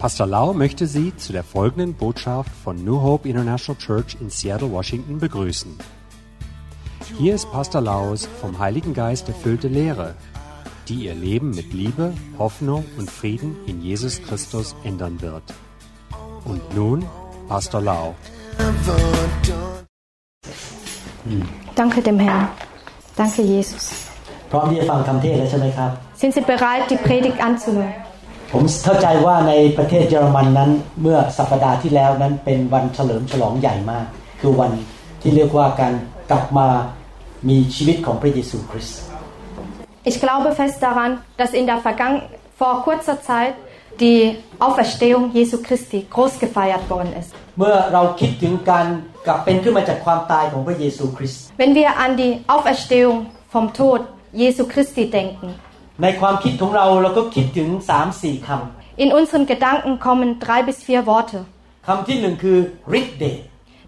Pastor Lau möchte Sie zu der folgenden Botschaft von New Hope International Church in Seattle, Washington begrüßen. Hier ist Pastor Laus vom Heiligen Geist erfüllte Lehre, die Ihr Leben mit Liebe, Hoffnung und Frieden in Jesus Christus ändern wird. Und nun Pastor Lau. Danke dem Herrn. Danke Jesus. Sind Sie bereit, die Predigt anzunehmen? ผมเข้าใจว่าในประเทศเยอรมันนั้น เมื่อสัปดาห์ที่แล้วนั้นเป็นวันเฉลิมฉลองใหญ่มาก คือวันที่เรียกว่าการกลับมามีชีวิตของพระเยซูคริสต์ Ich glaube fest daran, dass in der Vergangen vor kurzer Zeit die Auferstehung Jesu Christi groß gefeiert worden ist. เมื่อเราคิดถึงการกลับเป็นขึ้นมาจากความตายของพระเยซูคริสต์ Wenn wir an die Auferstehung vom Tod Jesu Christi denken, ในความคิดของเราเราก็คิดถึง3ามสี่ค in unseren Gedanken kommen drei bis vier Worte. ำคำที่หนึ่งคือฤทธิ์เดช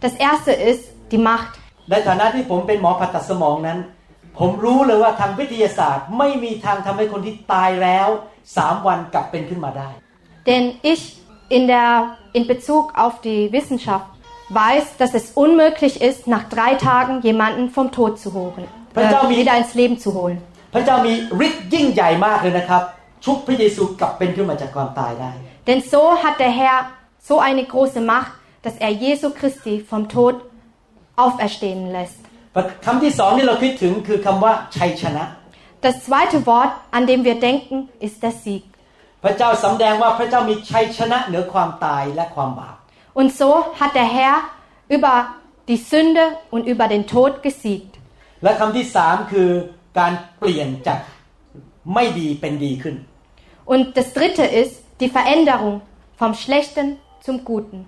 Das erste ist die Macht. ในฐานะที่ผมเป็นหมอผ่าตัดสมองนั้น ผมรู้เลยว่าทางวิทยาศาสตร์ไม่มีทางทำให้คนที่ตายแล้วสามวันกลับเป็นขึ้นมาได้ Denn ich in, der, in Bezug auf die Wissenschaft weiß, dass es unmöglich ist, nach drei Tagen jemanden vom Tod zu holen, äh, wieder ins Leben zu holen. พระเจ้ามีฤทธิ์ยิ่งใหญ่มากเลยนะครับ ชุบพระเยซูกลับเป็นขึ้นมาจากความตายได้ Denn so hat der Herr so eine große Macht, dass er Jesu Christi vom Tod auferstehen lässt. คำที่สองที่เราคิดถึงคือคำว่าชัยชนะ Das zweite Wort, an dem wir denken, ist der Sieg. พระเจ้าสำแดงว่าพระเจ้ามีชัยชนะเหนือความตายและความบาป Und so hat der Herr über die Sünde und über den Tod gesiegt. และคำที่สามคือ การเปลี่ยนจากไม่ดีเป็นดีขึ้น Und das dritte ist die Veränderung vom Schlechten zum Guten.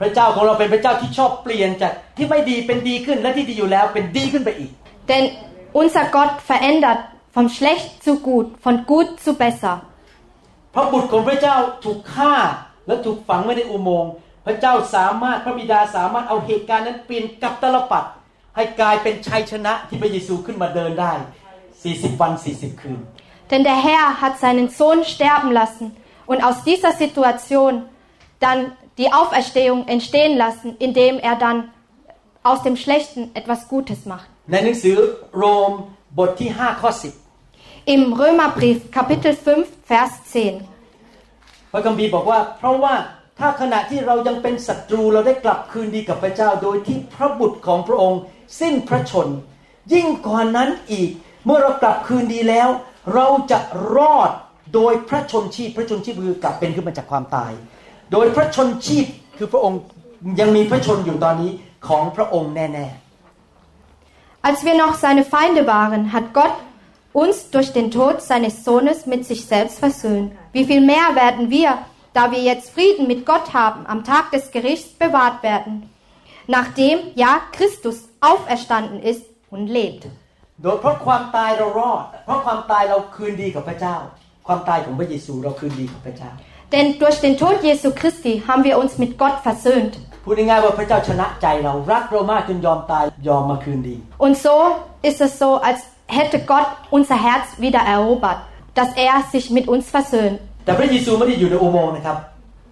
พระเจ้าของเราเป็นพระเจ้าที่ชอบเปลี่ยนจากที่ไม่ดีเป็นดีขึ้นและที่ดีอยู่แล้วเป็นดีขึ้นไปอีก Denn unser Gott verändert vom Schlecht zu gut, von gut zu besser. พระบุตรของพระเจ้าถูกฆ่าและถูกฝังไว้ในอุโมงค์พระเจ้าสามารถพระบิดาสามารถเอาเหตุการณ์นั้นเปลี่ยนกลับตลปัดให้กลายเป็นชัยชนะที่พระเยซูขึ้นมาเดินได้ 40 วัน 40 คืน Denn der Herr hat seinen Sohn sterben lassen und aus dieser Situation dann die Auferstehung entstehen lassen, indem er dann aus dem Schlechten etwas Gutes macht. ในหนังสือโรมบทที่ 5 ข้อ Im Römerbrief Kapitel 5 Vers 10. 10 พระคัมภีร์บอกว่า เพราะว่าถ้าขณะที่เรายังเป็นศัตรูเราได้กลับคืนดีกับพระเจ้า โดยที่พระบุตรของพระองค์สิ้นพระชน ยิ่งกว่านั้นอีก เมื่อเรากลับคืนดีแล้ว เราจะรอดโดยพระชนชีพ พระชนชีพคือกลับเป็นขึ้นมาจากความตาย โดยพระชนชีพคือพระองค์ยังมีพระชนอยู่ตอนนี้ของพระองค์แน่ Als wir noch seine Feinde waren, hat Gott uns durch den Tod seines Sohnes mit sich selbst versöhnt. Wie viel mehr werden wir, da wir jetzt Frieden mit Gott haben, am Tag des Gerichts bewahrt werden, nachdem ja Christus auferstanden ist und lebt. ๆโดยเพราะความตายเรารอด เพราะความตายเราคืนดีกับพระเจ้า ความตายของพระเยซูเราคืนดีกับพระเจ้า Denn durch den Tod Jesu Christi haben wir uns mit Gott versöhnt. พูดง่ายๆว่าพระเจ้าชนะใจเรารักเรามากจนยอมตายยอมมาคืนดี Und so ist es so, als hätte Gott unser Herz wieder erobert, dass er sich mit uns versöhnt. แต่พระเยซูไม่ได้อยู่ในอุโมงค์นะครับ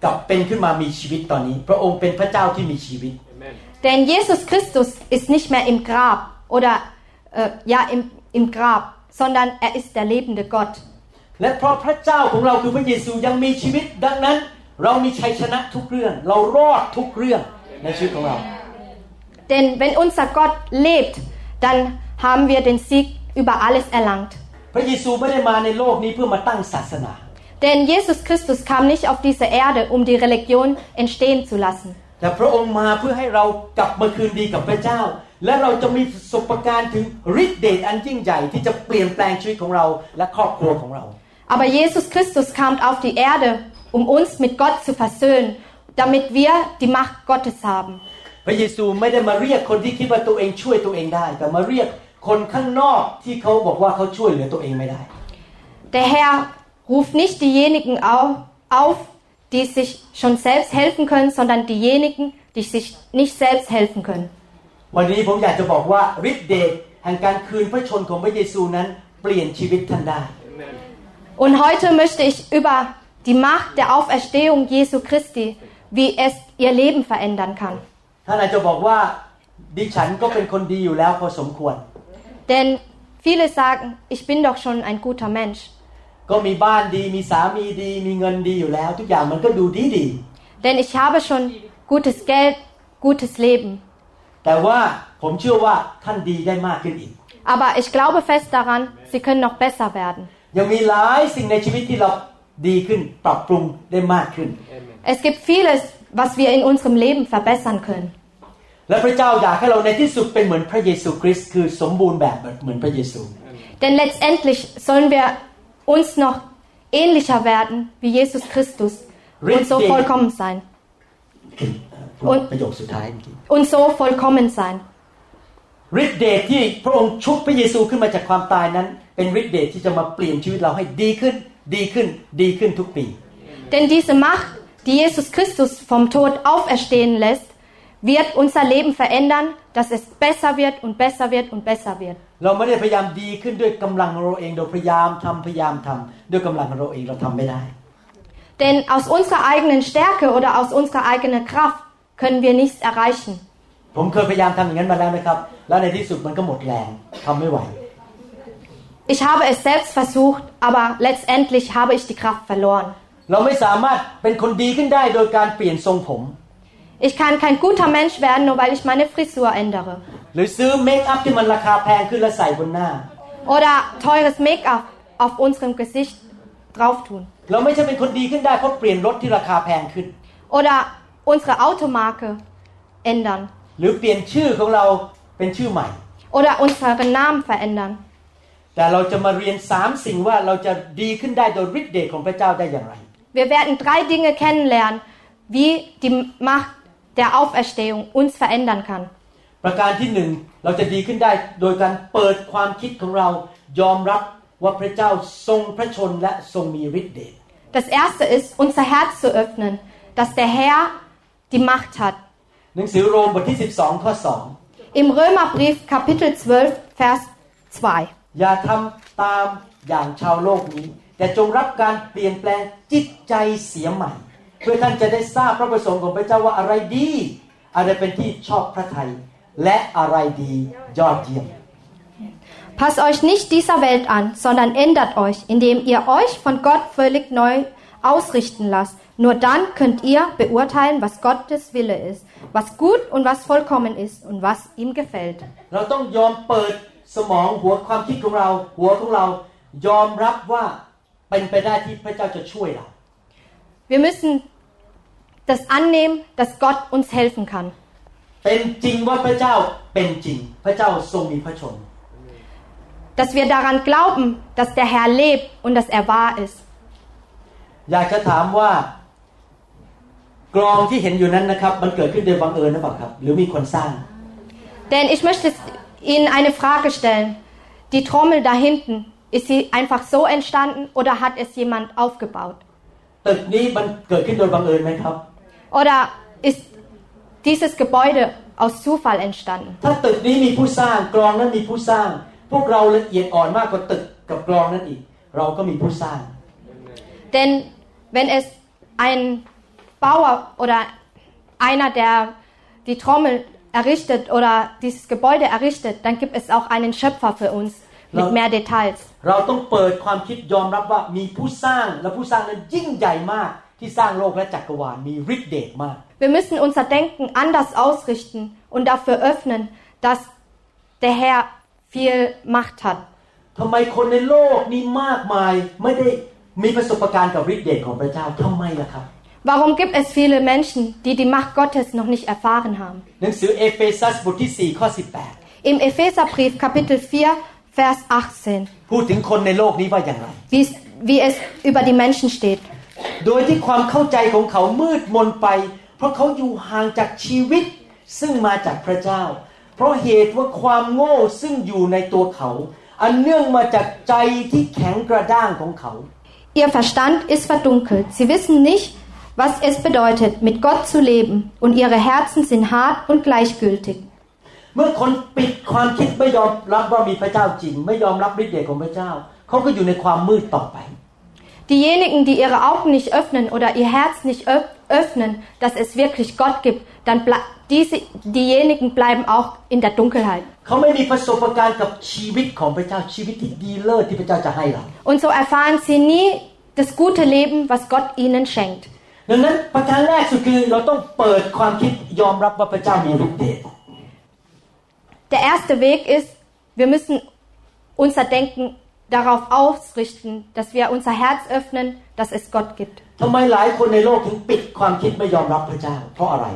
กลับเป็นขึ้นมามีชีวิตตอนนี้ พระองค์เป็นพระเจ้าที่มีชีวิต Denn Jesus Christus ist nicht mehr im Grab oder äh, ja im, im Grab, sondern er ist der lebende Gott. และเพราะพระเจ้าของเราคือพระเยซูยังมีชีวิต ดังนั้น เรามีชัยชนะทุกเรื่อง เรารอดทุกเรื่องในชีวิตของเรา Denn wenn unser Gott lebt, dann haben wir den Sieg über alles erlangt. พระเยซูไม่ได้มาในโลกนี้เพื่อมาตั้งศาสนา Denn Jesus Christus kam nicht auf diese Erde, um die Religion entstehen zu lassen. แต่พระองค์มาเพื่อให้เรากลับมาคืนดีกับพระเจ้า และเราจะมีประสบการณ์ถึงฤทธิ์เดชอันยิ่งใหญ่ที่จะเปลี่ยนแปลงชีวิตของเราและครอบครัวของเรา Aber Jesus Christus kam auf die Erde, um uns mit Gott zu versöhnen, damit wir die Macht Gottes haben. พระเยซูไม่ได้มาเรียกคนที่คิดว่าตัวเองช่วยตัวเองได้ แต่มาเรียกคนข้างนอกที่เขาบอกว่าเขาช่วยเหลือตัวเองไม่ได้ Der Herr ruft nicht diejenigen au- auf, die sich schon selbst helfen können, sondern diejenigen, die sich nicht selbst helfen können. วันนี้ผมอยากจะบอกว่าฤทธิ์เดชแห่งการคืนพระชนของพระเยซูนั้นเปลี่ยนชีวิตท่านได้ Und heute möchte ich über die Macht der Auferstehung Jesu Christi, wie es ihr Leben verändern kann. ท่านอาจจะบอกว่าดิฉันก็เป็นคนดีอยู่แล้วพอสมควร Denn viele sagen, ich bin doch schon ein guter Mensch. ก็มีบ้านดีมีสามีดี มีเงินดีอยู่แล้ว ทุกอย่างมันก็ดูดีดี Denn ich habe schon gutes Geld, gutes Leben. แต่ว่าผมเชื่อว่าท่านดีได้มากขึ้นอีก Aber ich glaube fest daran, sie können noch besser werden. ยังมีหลายสิ่งในชีวิตที่เราดีขึ้น ปรับปรุงได้มากขึ้น Es gibt vieles, was wir in unserem Leben verbessern können. และพระเจ้าอยากให้เราในที่สุดเป็นเหมือนพระเยซูคริสต์คือสมบูรณ์แบบเหมือนพระเยซู Denn letztendlich sollen wir uns noch ähnlicher werden wie Jesus Christus und so Richtig. vollkommen sein. พูดประโยคสุดท้ายเมื่อกี้ Und so vollkommen sein. ฤทธิเดชที่พระองค์ชุบพระเยซูขึ้นมาจากความตายนั้น เป็นฤทธิเดชที่จะมาเปลี่ยนชีวิตเราให้ดีขึ้น ดีขึ้น ดีขึ้นทุกปี Denn diese Macht, die Jesus Christus vom Tod auferstehen lässt, wird unser Leben verändern, dass es besser wird und besser wird und besser wird. เราไม่ได้พยายามดีขึ้นด้วยกำลังของเราเองโดยพยายามทำพยายามทำด้วยกำลังของเราเองเราทำไม่ได้ Denn aus unserer eigenen Stärke oder aus unserer eigenen Kraft können wir nichts erreichen. ผมเคยพยายามทำอย่างนั้นมาแล้วนะครับ แล้วในที่สุดมันก็หมดแรงทำไม่ไหว Ich habe es selbst versucht, aber letztendlich habe ich die Kraft verloren. เราไม่สามารถเป็นคนดีขึ้นได้โดยการเปลี่ยนทรงผม Ich kann kein guter Mensch werden, nur weil ich meine Frisur ändere. หรือซื้อเมคอัพที่มันราคาแพงขึ้นแล้วใส่บนหน้า Oder teures Make-up auf unserem Gesicht drauf tun. เราไม่ใช่เป็นคนดีขึ้นได้เพราะเปลี่ยนรถที่ราคาแพงขึ้น Oder unsere Automarke ändern. หรือเปลี่ยนชื่อของเราเป็นชื่อใหม่ Oder unseren Namen verändern. แต่เราจะมาเรียนสามสิ่งว่าเราจะดีขึ้นได้โดยฤทธิ์เดชของพระเจ้าได้อย่างไร Wir werden drei Dinge kennenlernen, wie die Macht der Auferstehung uns verändern kann. ประการที่หนึ่งเราจะดีขึ้นได้โดยการเปิดความคิดของเรายอมรับว่าพระเจ้าทรงพระชนและทรงมีฤทธิ์เดช Das erste ist, unser Herz zu öffnen, dass der Herr die Macht hat. หนังสือโรมบทที่ 12 ข้อ Im Römerbrief Kapitel 12, Vers 2. 2อย่าทำตามอย่างชาวโลกนี้ แต่จงรับการเปลี่ยนแปลงจิตใจเสียใหม่ เพื่อท่านจะได้ทราบพระประสงค์ของพระเจ้าว่าอะไรดี อะไรเป็นที่ชอบพระทัยและอะไรดียอดเยี่ยม Passt euch nicht dieser Welt an, sondern ändert euch, indem ihr euch von Gott völlig neu ausrichten lasst. Nur dann könnt ihr beurteilen, was Gottes Wille ist, was gut und was vollkommen ist und was ihm gefällt. เราต้องยอมเปิดสมองหัวความคิดของเรา หัวของเรา ยอมรับว่าเป็นไปได้ที่พระเจ้าจะช่วยเรา Wir müssen das annehmen, dass Gott uns helfen kann. เป็นจริงว่าพระเจ้าเป็นจริง พระเจ้าทรงมีพระชน Dass wir daran glauben, dass der Herr lebt und dass er wahr ist. อยากจะถามว่า กลองที่เห็นอยู่นั้นนะครับ มันเกิดขึ้นโดยบังเอิญหรือเปล่าครับ หรือมีคนสร้าง Denn ich möchte Ihnen eine Frage stellen. Die Trommel da hinten, ist sie einfach so entstanden oder hat es jemand aufgebaut? ตึกนี้มันเกิดขึ้นโดยบังเอิญไหมครับ Oder ist dieses Gebäude aus Zufall entstanden? ถ้าตึกนี้มีผู้สร้างกลองนั้นมีผู้สร้าง พวกเราละเอียดอ่อนมากกว่าตึกกับกลองนั้นอีก เราก็มีผู้สร้าง Denn wenn es ein Bauer oder einer, der die Trommel errichtet oder dieses Gebäude errichtet, dann gibt es auch einen Schöpfer für uns mit Ja. mehr Details. เราต้องเปิดความคิดยอมรับว่ามีผู้สร้างและผู้สร้างนั้นยิ่งใหญ่มาก ที่สร้างโลกและจักรวาลมีฤทธิ์เดชมาก Wir müssen unser Denken anders ausrichten und dafür öffnen, dass der Herr viel Macht hat. ทำไมคนในโลกนี้มากมายไม่ได้มีประสบการณ์กับฤทธิ์เดชของพระเจ้าทำไมล่ะครับ Warum gibt es viele Menschen, die die Macht Gottes noch nicht erfahren haben? หนังสือเอเฟซัสบทที่ 4 ข้อ Im Epheserbrief Kapitel 4, Vers 18, 18 พูดถึงคนในโลกนี้ว่าอย่างไร wie es, wie es über die Menschen steht. โดยที่ความเข้าใจของเขามืดมนไป เพราะเขาอยู่ห่างจากชีวิต ซึ่งมาจากพระเจ้า เพราะเหตุว่าความโง่ซึ่งอยู่ในตัวเขา อันเนื่องมาจากใจที่แข็งกระด้างของเขา Ihr Verstand ist verdunkelt. Sie wissen nicht, was es bedeutet, mit Gott zu leben, und ihre Herzen sind hart und gleichgültig. เมื่อคนปิดความคิดไม่ยอมรับว่ามีพระเจ้าจริง ไม่ยอมรับฤทธิ์เดชของพระเจ้า เขาก็อยู่ในความมืดต่อไป diejenigen, die ihre Augen nicht öffnen oder ihr Herz nicht öff- öffnen, dass es wirklich Gott gibt, dann ble diese, diejenigen bleiben auch in der Dunkelheit. เขาไม่มีประสบการณ์กับชีวิตของพระเจ้าชีวิตที่ดีเลิศที่พระเจ้าจะให้เรา Und so erfahren sie nie das gute Leben, was Gott ihnen schenkt. ดังนั้นประการแรกสุดคือเราต้องเปิดความคิดยอมรับว่าพระเจ้ามีฤทธิ์เดช Der erste Weg ist, wir müssen unser Denken darauf ausrichten, dass wir unser Herz öffnen, dass es Gott gibt. ทำไมหลายคนในโลกถึงปิดความคิดไม่ยอมรับพระเจ้าเพราะอะไร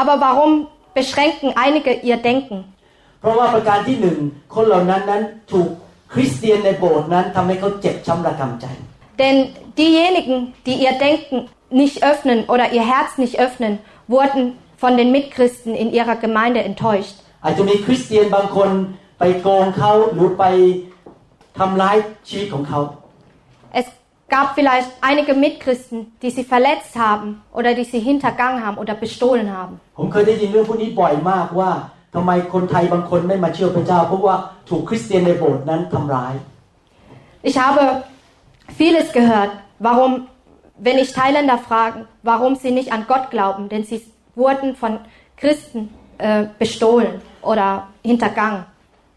Aber warum beschränken einige ihr Denken? เพราะว่าประการที่หนึ่งคนเหล่านั้นนั้นถูกคริสเตียนในโบสถ์นั้นทำให้เขาเจ็บช้ำระกำใจ Denn diejenigen, die ihr Denken nicht öffnen oder ihr Herz nicht öffnen, wurden von den Mitchristen in ihrer Gemeinde enttäuscht. อาจจะมีคริสเตียนบางคนไปโกงเขาหรือไปทำร้ายชีวิตของเขา Es gab vielleicht einige Mitchristen, die sie verletzt haben oder die sie hintergangen haben oder bestohlen haben. ผมเคยได้ยินเรื่องพวกนี้บ่อยมากว่าทำไมคนไทยบางคนไม่มาเชื่อพระเจ้า เพราะว่าถูกคริสเตียนในโบสถ์นั้นทำร้าย Ich habe vieles gehört, warum, wenn ich Thailänder fragen, warum sie nicht an Gott glauben, denn sie wurden von Christen äh, bestohlen oder hintergangen.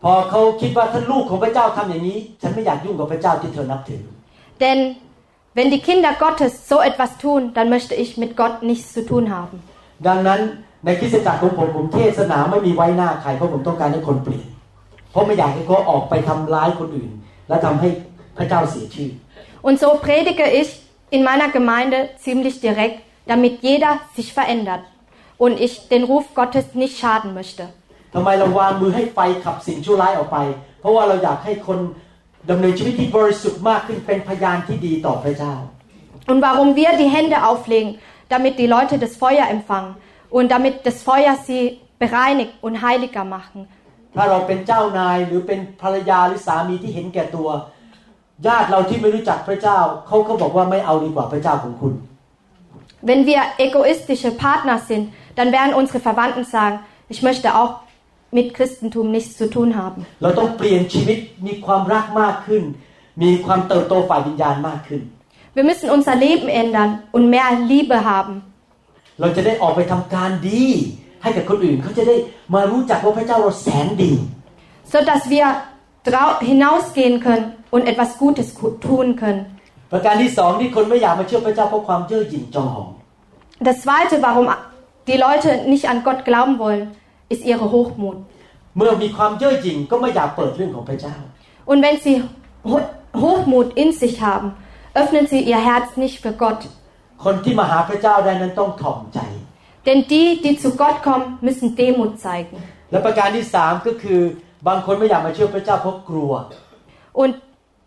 พอเขาคิดว่าถ้าลูกของพระเจ้าทำอย่างนี้ ฉันไม่อยากยุ่งกับพระเจ้าที่เธอนับถือ Denn wenn die Kinder Gottes so etwas tun, dann möchte ich mit Gott nichts zu tun haben. ดังนั้นในคริสตจักรของผมผมเทศนาไม่มีไว้หน้าใครเพราะผมต้องการให้คนเปลี่ยน เพราะไม่อยากให้เขาออกไปทำร้ายคนอื่น และทำให้พระเจ้าเสียชื่อ Und so predige ich in meiner Gemeinde ziemlich direkt, damit jeder sich verändert und ich den Ruf Gottes nicht schaden möchte. ทำไมเราวางมือให้ไฟขับสิ่งชั่วร้ายออกไป เพราะว่าเราอยากให้คนดำเนินชีวิตที่บริสุทธิ์มากขึ้นเป็นพยานที่ดีต่อพระเจ้า Und warum wir die Hände auflegen, damit die Leute das Feuer empfangen und damit das Feuer sie bereinigt und heiliger machen. ถ้าเราเป็นเจ้านายหรือเป็นภรรยาหรือสามีที่เห็นแก่ตัว ญาติเราที่ไม่รู้จักพระเจ้าเขาก็บอกว่าไม่เอาดีกว่าพระเจ้าของคุณ Wenn wir egoistische Partner sind, dann werden unsere Verwandten sagen, ich möchte auch mit Christentum nichts zu tun haben. เราต้องเปลี่ยนชีวิตมีความรักมากขึ้น มีความเติบโตฝ่ายวิญญาณมากขึ้น Wir müssen unser Leben ändern und mehr Liebe haben. เราจะได้ออกไปทำการดี ให้กับคนอื่นเขาจะได้มารู้จักว่าพระเจ้าเราแสนดี so dass wir drau- hinausgehen können und etwas Gutes ku- tun können. ประการที่สองที่คนไม่อยากมาเชื่อพระเจ้าเพราะความเย่อหยิ่งจองหอง Das Zweite, warum die Leute nicht an Gott glauben wollen, ist ihre Hochmut. เมื่อมีความเย่อหยิ่งก็ไม่อยากเปิดเรื่องของพระเจ้า Und wenn sie Ho- Hochmut in sich haben, öffnen sie ihr Herz nicht für Gott. คนที่มาหาพระเจ้าได้นั้นต้องถ่อมใจ Denn die, die zu Gott kommen, müssen Demut zeigen. และประการที่สามก็คือบางคนไม่อยากมาเชื่อพระเจ้าเพราะกลัว Und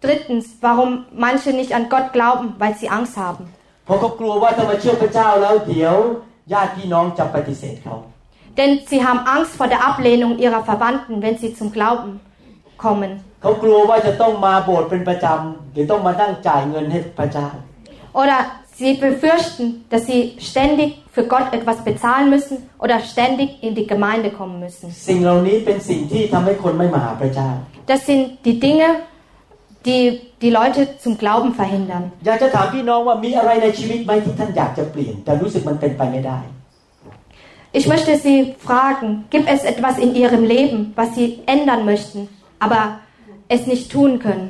Drittens, warum manche nicht an Gott glauben, weil sie Angst haben. Denn sie haben Angst vor der Ablehnung ihrer Verwandten, wenn sie zum Glauben kommen. Oder sie befürchten, dass sie ständig für Gott etwas bezahlen müssen oder ständig in die Gemeinde kommen müssen. Das sind die Dinge, die die Leute zum Glauben verhindern. อยากจะถามพี่น้องว่ามีอะไรในชีวิตไหมที่ท่านอยากจะเปลี่ยน แต่รู้สึกมันเป็นไปไม่ได้ Ich möchte Sie fragen, gibt es etwas in Ihrem Leben, was Sie ändern möchten, aber es nicht tun können?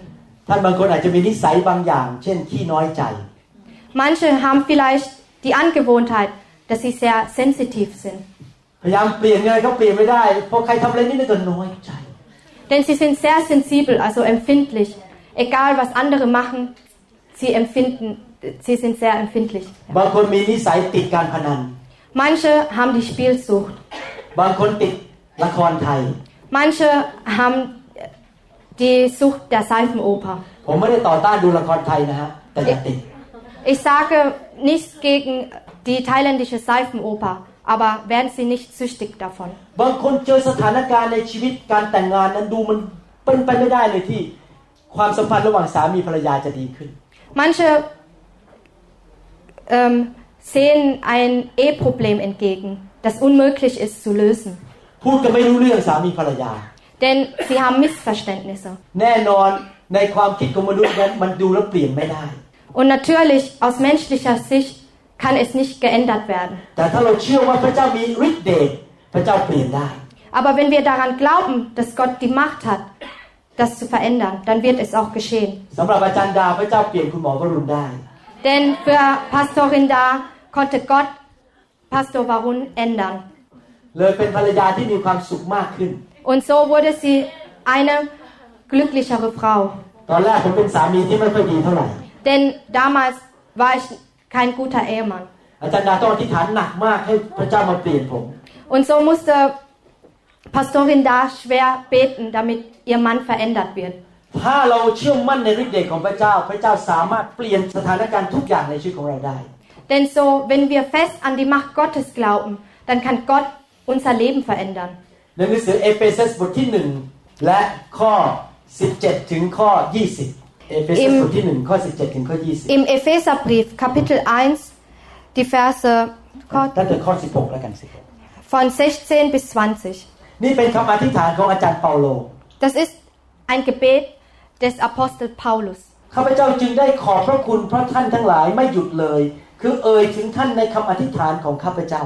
ท่านบางคนอาจจะมีนิสัยบางอย่าง เช่นขี้น้อยใจ Manche haben vielleicht die Angewohnheit, dass sie sehr sensitiv sind. พยายามเปลี่ยนไงก็เปลี่ยนไม่ได้เพราะใครทำอะไรนิดนึงก็น้อยใจ Denn sie sind sehr sensibel, also empfindlich. Egal was andere machen, sie empfinden, sie sind sehr empfindlich. บางคนมีนิสัยติดการพนัน Manche haben die Spielsucht. บางคนติดละครไทย Manche haben die Sucht der Seifenoper. ผมไม่ได้ต่อต้านดูละครไทยนะฮะ แต่อย่าติด Ich sage nichts gegen die thailändische Seifenoper, aber werden Sie nicht süchtig davon. บางคนเจอสถานการณ์ในชีวิตการแต่งงานนั้นดูมันเป็นไปไม่ได้เลยที่ ความสัมพันธ์ระหว่างสามีภรรยาจะดีขึ้น Manche ähm, sehen ein Eheproblem entgegen, das unmöglich ist zu lösen. พูดกันไม่รู้เรื่องสามีภรรยา Denn sie haben Missverständnisse. แน่นอนในความคิดของมนุษย์นั้นมันดูแล้วเปลี่ยนไม่ได้ Und natürlich, aus menschlicher Sicht kann es nicht geändert werden. แต่ถ้าเราเชื่อว่าพระเจ้ามีฤทธิ์เดชพระเจ้าเปลี่ยนได้ Aber wenn wir daran glauben, dass Gott die Macht hat, das zu verändern, dann wird es auch geschehen. สำหรับอาจารย์ดาพระเจ้าเปลี่ยนคุณหมอวรุณได้ Denn für Pastorin da konnte Gott Pastor Varun ändern. เลยเป็นภรรยาที่มีความสุขมากขึ้น Und so wurde sie eine glücklichere Frau. ตอนแรกผมเป็นสามีที่ไม่ค่อยดีเท่าไหร่ Denn damals war ich kein guter Ehemann. อาจารย์ดาต้องอธิษฐานหนักมากให้พระเจ้ามาเปลี่ยนผม Und so musste Pastorin da schwer beten, damit ihr Mann verändert wird. ถ้าเราเชื่อมั่นในฤทธิ์เดชของพระเจ้า พระเจ้าสามารถเปลี่ยนสถานการณ์ทุกอย่างในชีวิตของเราได้ Denn so, wenn wir fest an die Macht Gottes glauben, dann kann Gott unser Leben verändern. ในหนังสือเอเฟซัสบทที่หนึ่งและข้อ 17 ถึงข้อ 20 เอเฟซัส Im- บทที่หนึ่งข้อ 17 ถึงข้อ Im Epheserbrief, Kapitel 1, die Verse 20ตั้งแต่ข้อ 16 แล้วกันสิ von 16 bis 20. นี่เป็นคำอธิษฐานของอาจารย์เปาโล Das ist ein Gebet des Apostel Paulus. ข้าพเจ้าจึงได้ขอบพระคุณเพราะท่านทั้งหลายไม่หยุดเลย คือเอ่ยถึงท่านในคำอธิษฐานของข้าพเจ้า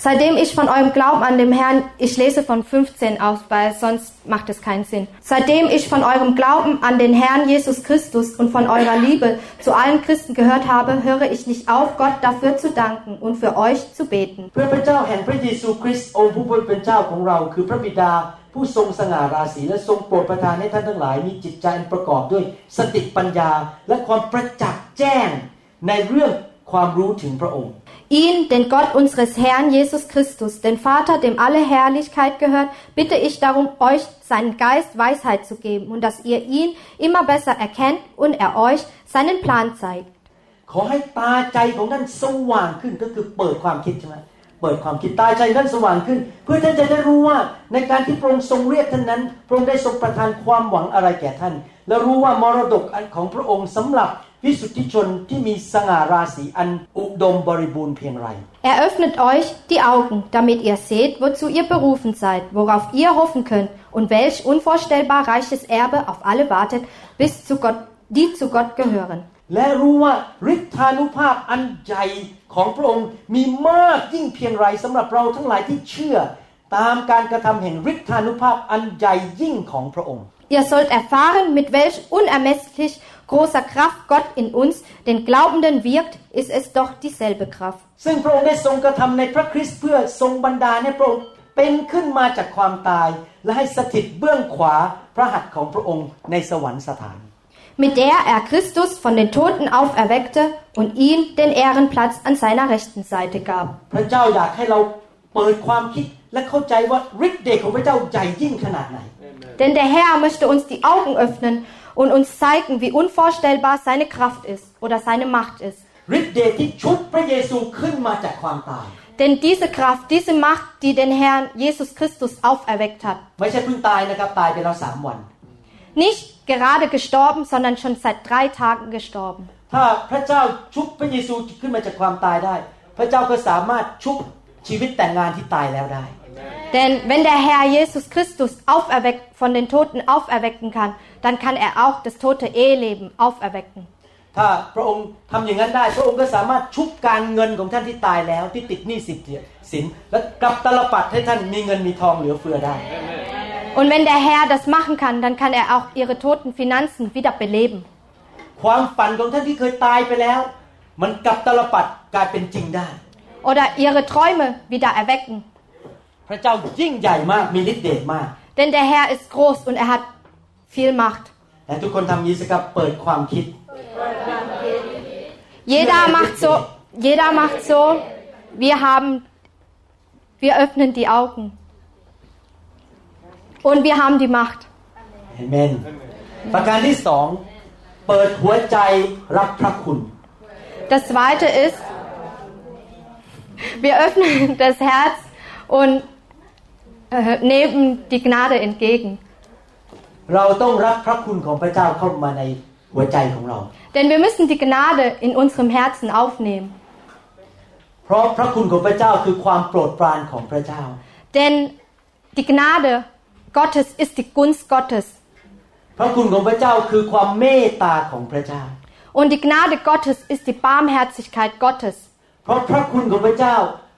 Seitdem ich von eurem Glauben an dem Herrn, ich lese von 15 aus, weil sonst macht es keinen Sinn. Seitdem ich von eurem Glauben an den Herrn Jesus Christus und von eurer Liebe zu allen Christen gehört habe, höre ich nicht auf, Gott dafür zu danken und für euch zu beten. เพื่อพระเจ้าแห่งพระเยซูคริสต์องค์ผู้เป็นเจ้าของเรา คือพระบิดา ผู้ทรงสง่าราศีและทรงโปรดประทานให้ท่านทั้งหลาย มีจิตใจอันประกอบด้วยสติปัญญา และความประจักษ์แจ้ง ในเรื่องความรู้ถึงพระองค์ Ihn, den Gott unseres Herrn Jesus Christus, den Vater, dem alle Herrlichkeit gehört, bitte ich darum, euch seinen Geist Weisheit zu geben und dass ihr ihn immer besser erkennt und er euch seinen Plan zeigt. ขอให้ตาใจของท่านสว่างขึ้นก็คือเปิดความคิดใช่ไหมเปิดความคิดตาใจท่านสว่างขึ้น เพื่อท่านจะได้รู้ว่าในการที่พระองค์ทรงเรียกท่านนั้นพระองค์ได้ทรงประทานความหวังอะไรแก่ท่าน และรู้ว่ามรดกอันของพระองค์สำหรับ วิสุทธิชนที่มีสง่าราศีอันอุดมบริบูรณ์เพียงไร Er öffnet euch die Augen, damit ihr seht, wozu ihr berufen seid, worauf ihr hoffen könnt und welch unvorstellbar reiches Erbe auf alle wartet, bis zu Gott, die zu Gott gehören. และรู้ว่าฤทธานุภาพอันใหญ่ของพระองค์มีมากยิ่งเพียงไรสำหรับเราทั้งหลายที่เชื่อ ตามการกระทำแห่งฤทธานุภาพอันใหญ่ยิ่งของพระองค์ Ihr sollt erfahren, mit welch unermesslich großer Kraft Gott in uns, den Glaubenden, wirkt, ist es doch dieselbe Kraft. ซึ่งพระองค์ได้ทรงกระทำในพระคริสต์เพื่อทรงบันดาลให้พระองค์เป็นขึ้นมาจากความตาย และให้สถิตเบื้องขวาพระหัตถ์ของพระองค์ในสวรรคสถาน mit der er Christus von den Toten auferweckte und ihm den Ehrenplatz an seiner rechten Seite gab. พระเจ้าอยากให้เราเปิดความคิดและเข้าใจว่าฤทธิ์เดชของพระเจ้าใหญ่ยิ่งขนาดไหน Denn der Herr möchte uns die Augen öffnen und uns zeigen, wie unvorstellbar seine Kraft ist oder seine Macht ist. ฤทธิ์เดชที่ชุบพระเยซูขึ้นมาจากความตาย Denn diese Kraft, diese Macht, die den Herrn Jesus Christus auferweckt hat, ไม่ใช่เพิ่งตายนะครับตายไปแล้วสามวัน nicht gerade gestorben, sondern schon seit drei Tagen gestorben. ถ้าพระเจ้าชุบพระเยซูขึ้นมาจากความตายได้ พระเจ้าก็สามารถชุบชีวิตแต่งงานที่ตายแล้วได้ Denn wenn der Herr Jesus Christus auferweckt, von den Toten auferwecken kann, dann kann er auch das tote Eheleben auferwecken. ถ้าพระองค์ทำอย่างนั้นได้ พระองค์ก็สามารถชุบการเงินของท่านที่ตายแล้ว ที่ติดหนี้สินสินและกลับตลปัดให้ท่านมีเงินมีทองเหลือเฟือได้ Und wenn der Herr das machen kann, dann kann er auch ihre toten Finanzen wieder beleben. ความฝันของท่านที่เคยตายไปแล้ว มันกลับตลปัดกลายเป็นจริงได้ Oder ihre Träume wieder erwecken. พระเจ้ายิ่งใหญ่มากมีฤทธิ์เดชมาก Denn der Herr ist groß und er hat viel Macht. แต่ทุกคนทำอยางนี้สิครับเปิดความคิด Jeder macht so, jeder macht so, wir haben, wir öffnen die Augen. Und wir haben die Macht. เอเมนประการที่สองเปิดหัวใจรับพระคุณ Das zweite ist, wir öffnen das Herz und äh, nehmen die Gnade entgegen. เราต้องรับพระคุณของพระเจ้าเข้ามาในหัวใจของเรา Denn wir müssen die Gnade in unserem Herzen aufnehmen. เพราะพระคุณของพระเจ้าคือความโปรดปรานของพระเจ้า Denn die Gnade Gottes ist die Gunst Gottes. พระคุณของพระเจ้าคือความเมตตาของพระเจ้า Und die Gnade Gottes ist die Barmherzigkeit Gottes. เพราะพระคุณของพระเจ้า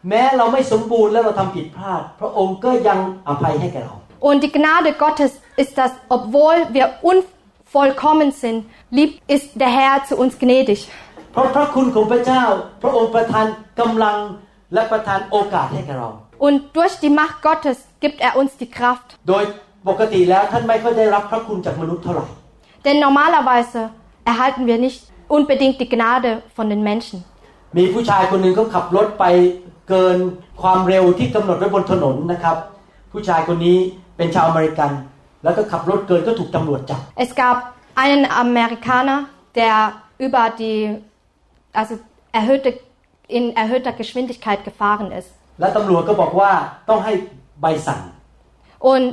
แม้เราไม่สมบูรณ์และเราทำผิดพลาด พระองค์ก็ยังอภัยให้แก่เรา Und die Gnade Gottes ist, dass obwohl wir unvollkommen sind, liebt ist der Herr zu uns gnädig. เพราะพระคุณของพระเจ้า พระองค์ประทานกำลังและประทานโอกาสให้แก่เรา Und durch die Macht Gottes gibt er uns die Kraft. โดยปกติแล้วท่านไม่ค่อยได้รับพระคุณจากมนุษย์เท่าไหร่ Denn normalerweise erhalten wir nicht unbedingt die Gnade von den Menschen. มีผู้ชายคนหนึ่งเขาขับรถไปเกินความเร็วที่กำหนดไว้บนถนนนะครับ ผู้ชายคนนี้เป็นชาวอเมริกัน แล้วก็ขับรถเกินก็ถูกตำรวจจับ Es gab einen Amerikaner, der über die, also erhöhte, in erhöhter Geschwindigkeit gefahren ist. และตำรวจก็บอกว่าต้องให้ใบสั่ง Und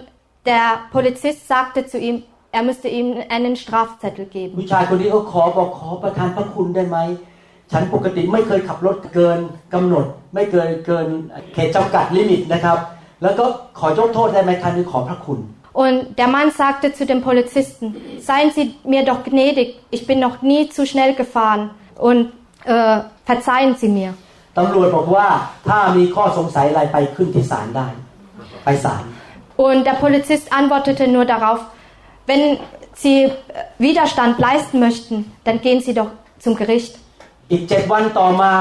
der Polizist sagte zu ihm, er müsste ihm einen Strafzettel geben. ผู้ชายคนนี้เขาขอบอกขอประทานพระคุณได้ไหมฉันปกติไม่เคยขับรถเกินกำหนด ไม่เกินเกินเขตจำกัดลิมิตนะครับ แล้วก็ขอยกโทษได้ไหมท่านนี้ขอพระคุณ Und der Mann sagte zu dem Polizisten, seien Sie mir doch gnädig, ich bin noch nie zu schnell gefahren und äh, verzeihen Sie mir. ตำรวจบอกว่าถ้ามีข้อสงสัยอะไรไปขึ้นที่ศาลได้ ไปศาล Und der Polizist antwortete nur darauf, wenn Sie äh, Widerstand leisten möchten, dann gehen Sie doch zum Gericht. อีกเจ็ดวันต่อมา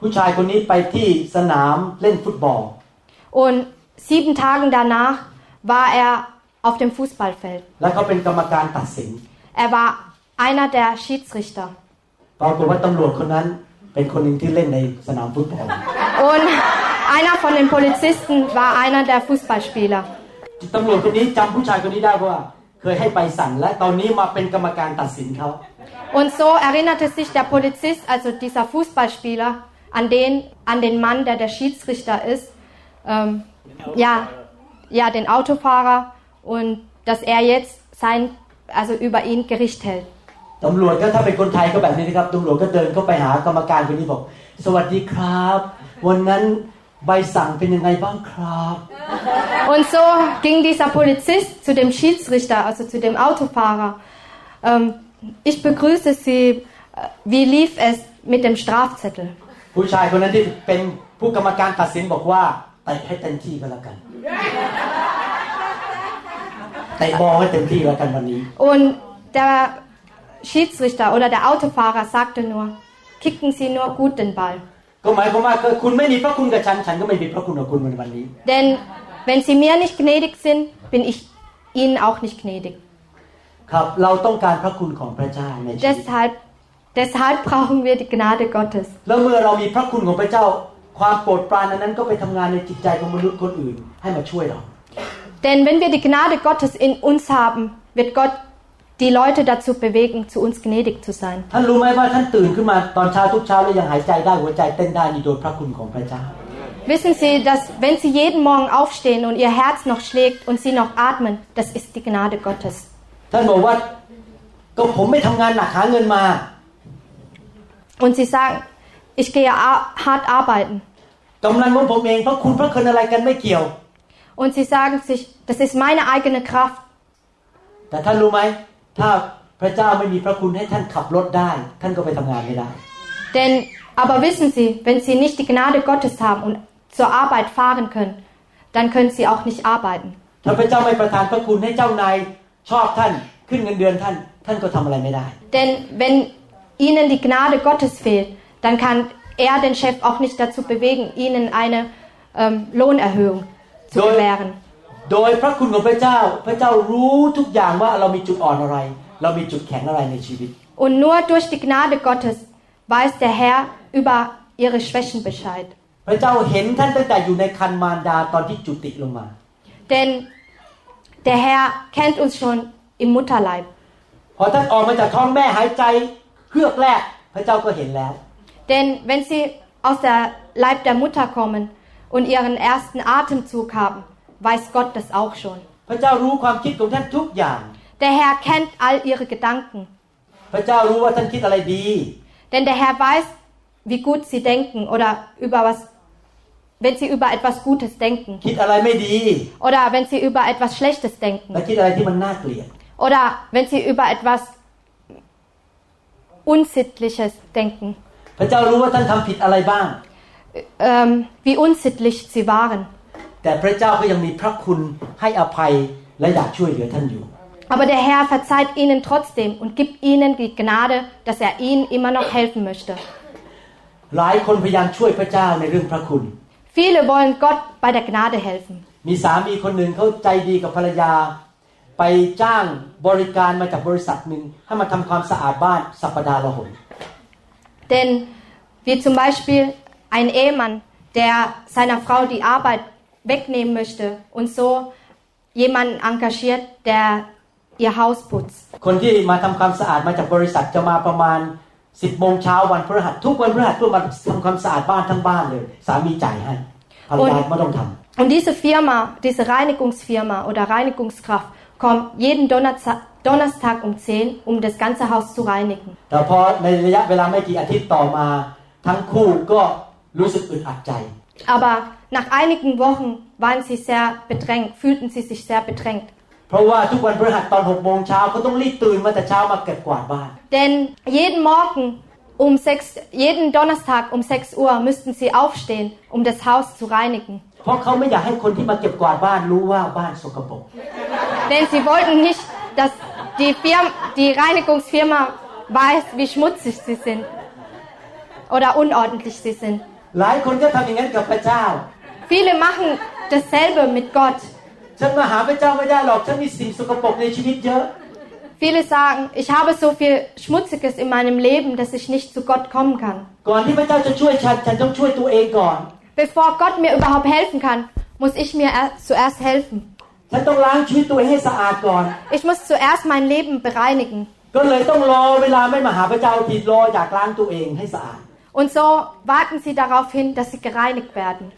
ผู้ชายคนนี้ไปที่สนามเล่นฟุตบอล Und sieben Tagen danach war er auf dem Fußballfeld. แล้วเขาเป็นกรรมการตัดสิน Er war einer der Schiedsrichter. ปรากฏว่าตำรวจคนนั้นเป็นคนหนึ่งที่เล่นในสนามฟุตบอล Und einer von den Polizisten war einer der Fußballspieler. ตำรวจคนนี้จำผู้ชายคนนี้ได้ว่า เคยให้ใบสั่งและตอนนี้มาเป็นกรรมการตัดสินเขา Und so erinnerte sich der Polizist, also dieser Fußballspieler, an den, an den Mann, der der Schiedsrichter ist, ähm, ja, ja, den Autofahrer und dass er jetzt sein, also über ihn Gericht hält. ตำรวจก็ถ้าเป็นคนไทยก็แบบนี้นะครับตำรวจก็เดินเข้าไปหากรรมการคนนี้บอก สวัสดีครับ วันนั้นใบสั่งเป็นยังไงบ้างครับ Und so ging dieser Polizist zu dem Schiedsrichter, also zu dem Autofahrer. Ähm, ich begrüße Sie. Äh, Wie lief es mit dem Strafzettel? ผู้ชายคนนั้นที่เป็นผู้กรรมการตัดสินบอกว่าเตะให้เต็มที่ก็แล้วกัน เตะบอลให้เต็มที่แล้วกันวันนี้ Und der Schiedsrichter oder der Autofahrer sagte nur, kicken Sie nur gut den Ball. ก็หมายความว่าก็คุณไม่มีพระคุณกับฉัน ฉันก็ไม่มีพระคุณกับคุณในวันนี้ Denn wenn Sie mir nicht gnädig sind, bin ich Ihnen auch nicht gnädig. ครับ เราต้องการพระคุณของพระเจ้าในชีวิต Deshalb, deshalb brauchen wir die Gnade Gottes. แล้วเมื่อเรามีพระคุณของพระเจ้า ความโปรดปรานอันนั้นก็ไปทำงานในจิตใจของมนุษย์คนอื่น ให้มาช่วยเรา Denn wenn wir die Gnade Gottes in uns haben, wird Gott die Leute dazu bewegen, zu uns gnädig zu sein. ท่านรู้ไหมว่าท่านตื่นขึ้นมาตอนเช้าทุกเช้าแล้วยังหายใจได้หัวใจเต้นได้นี่โดยพระคุณของพระเจ้า Wissen Sie, dass wenn Sie jeden Morgen aufstehen und Ihr Herz noch schlägt und Sie noch atmen, das ist die Gnade Gottes. ท่านบอกว่าก็ผมไม่ทำงานหนักหาเงินมา Und Sie sagen, ich gehe ar- hart arbeiten. กำลังของผมเองพระคุณพระคุณอะไรกันไม่เกี่ยว Und Sie sagen sich, das ist meine eigene Kraft. แต่ท่านรู้ไหม ถ้าพระเจ้าไม่มีพระคุณให้ท่านขับรถได้ ท่านก็ไปทำงานไม่ได้ Denn, aber wissen Sie, wenn Sie nicht die Gnade Gottes haben und zur Arbeit fahren können, dann können Sie auch nicht arbeiten. ถ้าพระเจ้าไม่ประทานพระคุณให้เจ้านายชอบท่านขึ้นเงินเดือนท่าน ท่านก็ทำอะไรไม่ได้ Denn wenn Ihnen die Gnade Gottes fehlt, dann kann er den Chef auch nicht dazu bewegen, Ihnen eine ähm, Lohnerhöhung zu Soll- gewähren. โดยพระคุณของพระเจ้า พระเจ้ารู้ทุกอย่างว่าเรามีจุดอ่อนอะไร เรามีจุดแข็งอะไรในชีวิต Und nur durch die Gnade Gottes weiß der Herr über Ihre Schwächen Bescheid. พระเจ้าเห็นท่านตั้งแต่อยู่ในคันมารดาตอนที่จุติลงมา Denn der Herr kennt uns schon im Mutterleib. พอท่านออกมาจากท้องแม่หายใจเฮือกแรก พระเจ้าก็เห็นแล้ว Denn wenn Sie aus der Leib der Mutter kommen und ihren ersten Atemzug haben, weiß Gott das auch schon. Der Herr kennt all ihre Gedanken. Denn der Herr weiß, wie gut sie denken oder über was, wenn sie über etwas Gutes denken. Oder wenn sie über etwas Schlechtes denken. Oder wenn sie über etwas Unsittliches denken พระเจ้ารู้ว่าท่านทำผิดอะไรบ้าง ähm, wie unsittlich sie waren. แต่พระเจ้าก็ยังมีพระคุณให้อภัยและอยากช่วยเหลือท่านอยู่ Aber der Herr verzeiht ihnen trotzdem und gibt ihnen die Gnade, dass er ihnen immer noch helfen möchte. หลายคนพยายามช่วยพระเจ้าในเรื่องพระคุณ Viele wollen Gott bei der Gnade helfen. มีสามีคนหนึ่งเขาใจดีกับภรรยา ไปจ้างบริการมาจากบริษัทหนึ่งให้มาทำความสะอาดบ้านสัปดาห์ละหน Denn wie zum Beispiel ein Ehemann, der seiner Frau die Arbeit wegnehmen möchte und so jemanden engagiert, der ihr Haus putzt. คนที่มาทำความสะอาดมาจากบริษัทจะมาประมาณ 10โมงเช้าวันพฤหัสทุกวันพฤหัสเพื่อมาทำความสะอาดบ้านทั้งบ้านเลย สามีจ่ายให้ภรรยาไม่ต้องทำ Und diese Firma, diese Reinigungsfirma oder Reinigungskraft kommt jeden Donnerstag, Donnerstag um 10, um das ganze Haus zu reinigen. แต่พอใน ระยะเวลาไม่กี่อาทิตย์ต่อมา ทั้งคู่ก็รู้สึกอึดอัดใจ Aber nach einigen Wochen waren sie sehr bedrängt, fühlten sie sich sehr bedrängt. เพราะว่าทุกวันพฤหัสตอน6โมงเช้าเขาต้องรีบตื่นมาแต่เช้ามาเก็บกวาดบ้าน Denn jeden Morgen um 6, jeden Donnerstag um 6 Uhr müssten sie aufstehen, um das Haus zu reinigen. เพราะเขาไม่อยากให้คนที่มาเก็บกวาดบ้านรู้ว่าบ้านสกปรก Denn sie wollten nicht, dass die, Firma, die Reinigungsfirma weiß, wie schmutzig sie sind oder unordentlich sie sind. หลายคนก็ทำอย่างนั้นกับพระเจ้า Viele machen dasselbe mit Gott. ฉันมาหาพระเจ้าไม่ได้หรอกฉันมีสิ่งสกปรกในชีวิตเยอะ Viele sagen, ich habe so viel Schmutziges in meinem Leben, dass ich nicht zu Gott kommen kann. ก่อนที่พระเจ้าจะช่วยฉันฉันต้องช่วยตัวเองก่อน Bevor Gott mir überhaupt helfen kann, muss ich mir er- zuerst helfen. ฉันต้องล้างชีวิตตัวเองให้สะอาดก่อน Ich muss zuerst mein Leben bereinigen. ก็เลยต้องรอเวลาไม่มาหาพระเจ้าทีรออยากล้างตัวเองให้สะอาด Und so warten sie darauf hin, dass sie gereinigt werden.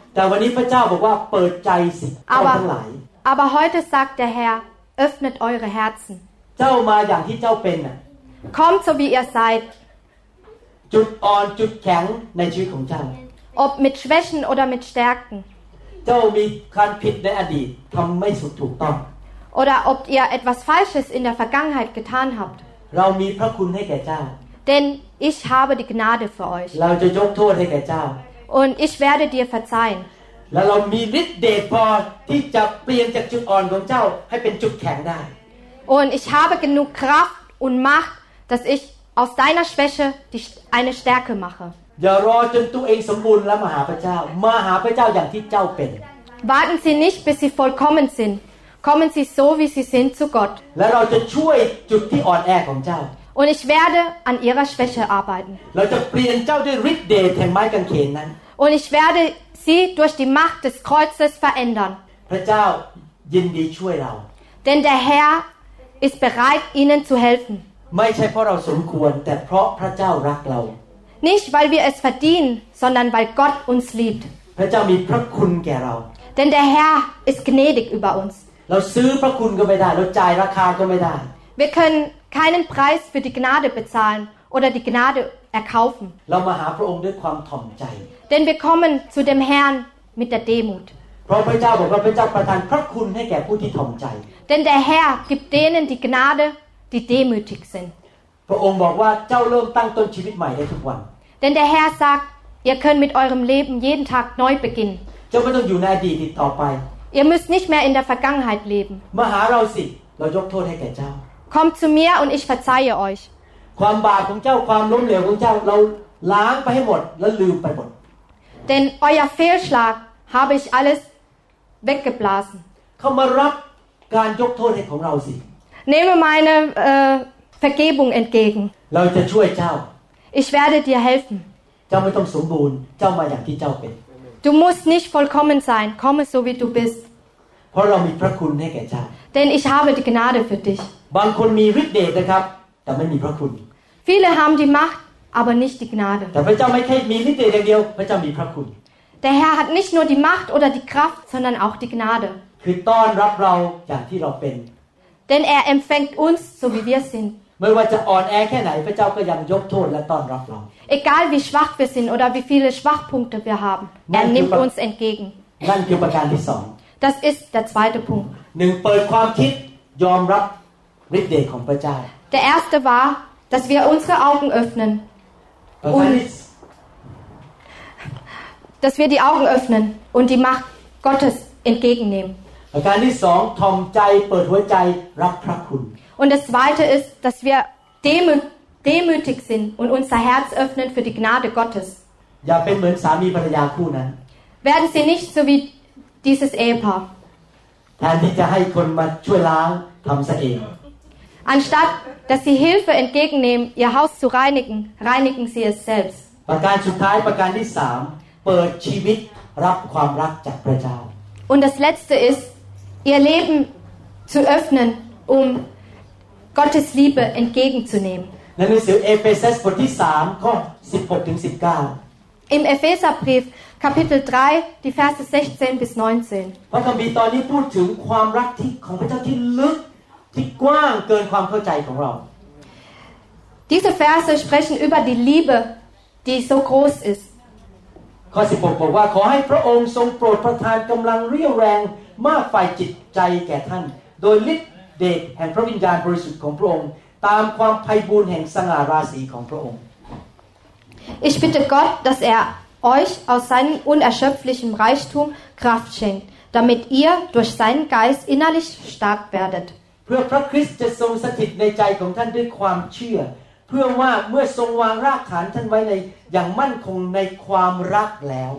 Aber, aber heute sagt der Herr, öffnet eure Herzen. Kommt so wie ihr seid. Ob mit Schwächen oder mit Stärken. Oder ob ihr etwas Falsches in der Vergangenheit getan habt denn ich habe die Gnade für euch. Und ich werde dir verzeihen. Und ich habe genug Kraft und Macht, dass ich aus deiner Schwäche eine Stärke mache. Warten Sie nicht, bis Sie vollkommen sind. Kommen Sie so, wie Sie sind, zu Gott. และเราจะช่วยจุดที่อ่อนแอของเจ้า Und ich werde an Ihrer Schwäche arbeiten. เราจะเปลี่ยนเจ้าด้วยฤทธิ์เดชแห่งไม้กางเขนนั้น Und ich werde Sie durch die Macht des Kreuzes verändern. พระเจ้ายินดีช่วยเรา Denn der Herr ist bereit, Ihnen zu helfen. ไม่ใช่เพราะเราสมควร แต่เพราะพระเจ้ารักเรา Nicht, weil wir es verdienen, sondern weil Gott uns liebt. พระเจ้ามีพระคุณแก่เรา Denn der Herr ist gnädig über uns. เราซื้อพระคุณก็ไม่ได้ เราจ่ายราคาก็ไม่ได้ wir können keinen Preis für die Gnade bezahlen oder die Gnade erkaufen. Denn wir kommen zu dem Herrn mit der Demut. Denn der Herr gibt denen die Gnade, die demütig sind. Denn der Herr sagt, ihr könnt mit eurem Leben jeden Tag neu beginnen. Ihr müsst nicht mehr in der Vergangenheit leben. มาหาเราสิ เรายกโทษให้แก่เจ้า Kommt zu mir und ich verzeihe euch. ความบาปของเจ้าความล้มเหลวของเจ้าเราล้างไปให้หมด แล้วลืมไปหมด Denn euer Fehlschlag habe ich alles weggeblasen. เข้ามารับการยกโทษให้ของเราสิ Nehme meine äh, Vergebung entgegen. เราจะช่วยเจ้า Ich werde dir helfen. เจ้าไม่ต้องสมบูรณ์ เจ้ามาอย่างที่เจ้าเป็น Du musst nicht vollkommen sein. Komme so wie du bist. เพราะเรามีพระคุณให้แก่เจ้า Denn ich habe die Gnade für dich. บางคนมีฤทธิ์เดชนะครับ แต่ไม่มีพระคุณ Viele haben die Macht, aber nicht die Gnade. แต่พระเจ้าไม่แค่มีฤทธิ์เดชอย่างเดียว พระเจ้ามีพระคุณ Der Herr hat nicht nur die Macht oder die Kraft, sondern auch die Gnade. คือต้อนรับเราอย่างที่เราเป็น Denn er empfängt uns, so wie wir sind. ไม่ว่าจะอ่อนแอแค่ไหน พระเจ้าก็ยังยกโทษและต้อนรับเรา Egal wie schwach wir sind oder wie viele Schwachpunkte wir haben, er nimmt uns entgegen. นั่นคือประการที่สอง Das ist der zweite Punkt. หนึ่งเปิดความคิดยอมรับ ฤทธิ์เดชของพระเจ้า Der erste war, dass wir unsere Augen öffnen, ประการที่ dass wir die Augen öffnen und die Macht Gottes entgegennehmen. ประการที่สองทอมใจเปิดหัวใจรับพระคุณ Und das Zweite ist, dass wir demü demütig sind und unser Herz öffnen für die Gnade Gottes. อย่าเป็นเหมือนสามีภรรยาคู่นั้น Werden sie nicht so wie dieses Ehepaar. แทนที่จะให้คนมาช่วยล้างทำซะเอง Anstatt, dass sie Hilfe entgegennehmen, ihr Haus zu reinigen, reinigen sie es selbst. ประการสุดท้ายประการที่สามเปิดชีวิตรับความรักจากพระเจ้า Und das Letzte ist, ihr Leben zu öffnen, um Gottes Liebe entgegenzunehmen. ในหนังสือเอเฟซัสบทที่3ข้อ16ถึง19 Im Epheserbrief Kapitel 3, die Verse 16 bis 19. พระคัมภีร์ตอนนี้พูดถึงความรักที่ของพระเจ้าที่ลึก ที่กว้างเกินความเข้าใจของเรา Diese Verse sprechen über die Liebe, die so groß ist. ข้อ 16 บอกว่าขอให้พระองค์ทรงโปรดประทานกำลังเรี่ยวแรงมากฝ่ายจิตใจแก่ท่าน โดยฤทธิเดชแห่งพระวิญญาณบริสุทธิ์ของพระองค์ ตามความไพบูรณ์แห่งสง่าราศีของพระองค์ Ich bitte Gott, dass er euch aus seinem unerschöpflichen Reichtum Kraft schenkt, damit ihr durch seinen Geist innerlich stark werdet. เพื่อพระคริสต์จะทรงสถิตในใจของท่านด้วยความเชื่อ เพื่อว่าเมื่อทรงวางรากฐานท่านไว้ในอย่างมั่นคงในความรักแล้ว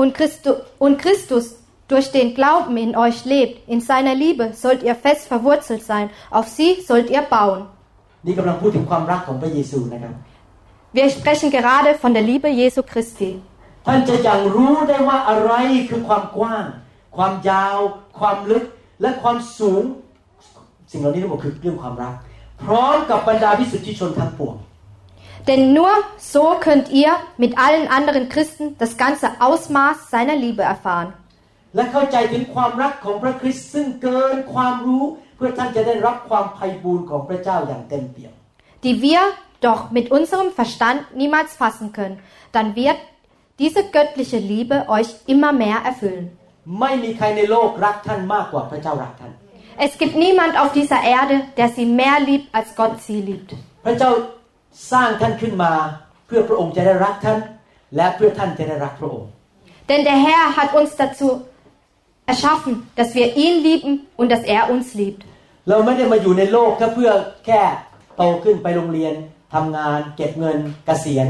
Und, Christu und Christus durch den Glauben in euch lebt, in seiner Liebe sollt ihr fest verwurzelt sein, auf sie sollt ihr bauen. นี่กำลังพูดถึงความรักของพระเยซูนะครับ Wir sprechen gerade von der Liebe Jesu Christi. ท่านจะยังรู้ได้ว่าอะไรคือความกว้าง ความยาว ความลึก และความสูง สิ่งเหล่านี้ทั้งหมดคือเรื่องความรัก พร้อมกับบรรดาวิสุทธิชนทั้งปวง Denn nur so könnt ihr mit allen anderen Christen das ganze Ausmaß seiner Liebe erfahren. และเข้าใจถึงความรักของพระคริสต์ซึ่งเกินความรู้ เพื่อท่านจะได้รับความไพบูรณ์ของพระเจ้าอย่างเต็มเปี่ยม die wir doch mit unserem Verstand niemals fassen können, dann wird diese göttliche Liebe euch immer mehr erfüllen. ไม่มีใครในโลกรักท่านมากกว่าพระเจ้ารักท่าน Es gibt niemand auf dieser Erde, der sie mehr liebt, als Gott sie liebt. พระเจ้าสร้างท่านขึ้นมา เพื่อพระองค์จะได้รักท่าน และเพื่อท่านจะได้รักพระองค์ Denn der Herr hat uns dazu erschaffen, dass wir ihn lieben und dass er uns liebt. เราไม่ได้มาอยู่ในโลกแค่เพื่อแค่โตขึ้นไปโรงเรียนทำงาน เก็บเงินเกษียณ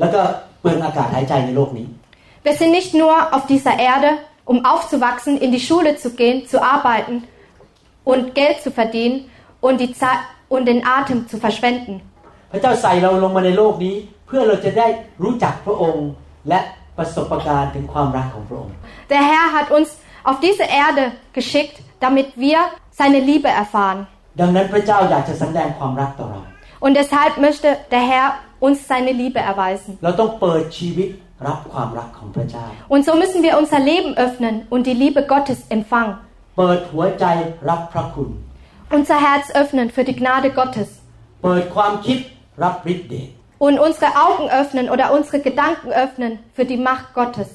แล้วก็เปลืองอากาศหายใจในโลกนี้ Wir sind nicht nur auf dieser Erde, um aufzuwachsen, in die Schule zu gehen, zu arbeiten und Geld zu verdienen und, die Zeit und den Atem zu verschwenden. พระเจ้าใส่เราลงมาในโลกนี้ เพื่อเราจะได้รู้จักพระองค์ และประสบการณ์ถึงความรักของพระองค์ Der Herr hat uns auf diese Erde geschickt, damit wir seine Liebe erfahren. ดังนั้นพระเจ้าอยากจะแสดงความรักต่อเรา Und deshalb möchte der Herr uns seine Liebe erweisen. เราต้องเปิดชีวิตรับความรักของพระเจ้า Und so müssen wir unser Leben öffnen und die Liebe Gottes empfangen. เปิดหัวใจรับพระคุณ Unser Herz öffnen für die Gnade Gottes. เปิดความคิดรับฤทธิ์เดช Und unsere Augen öffnen oder unsere Gedanken öffnen für die Macht Gottes.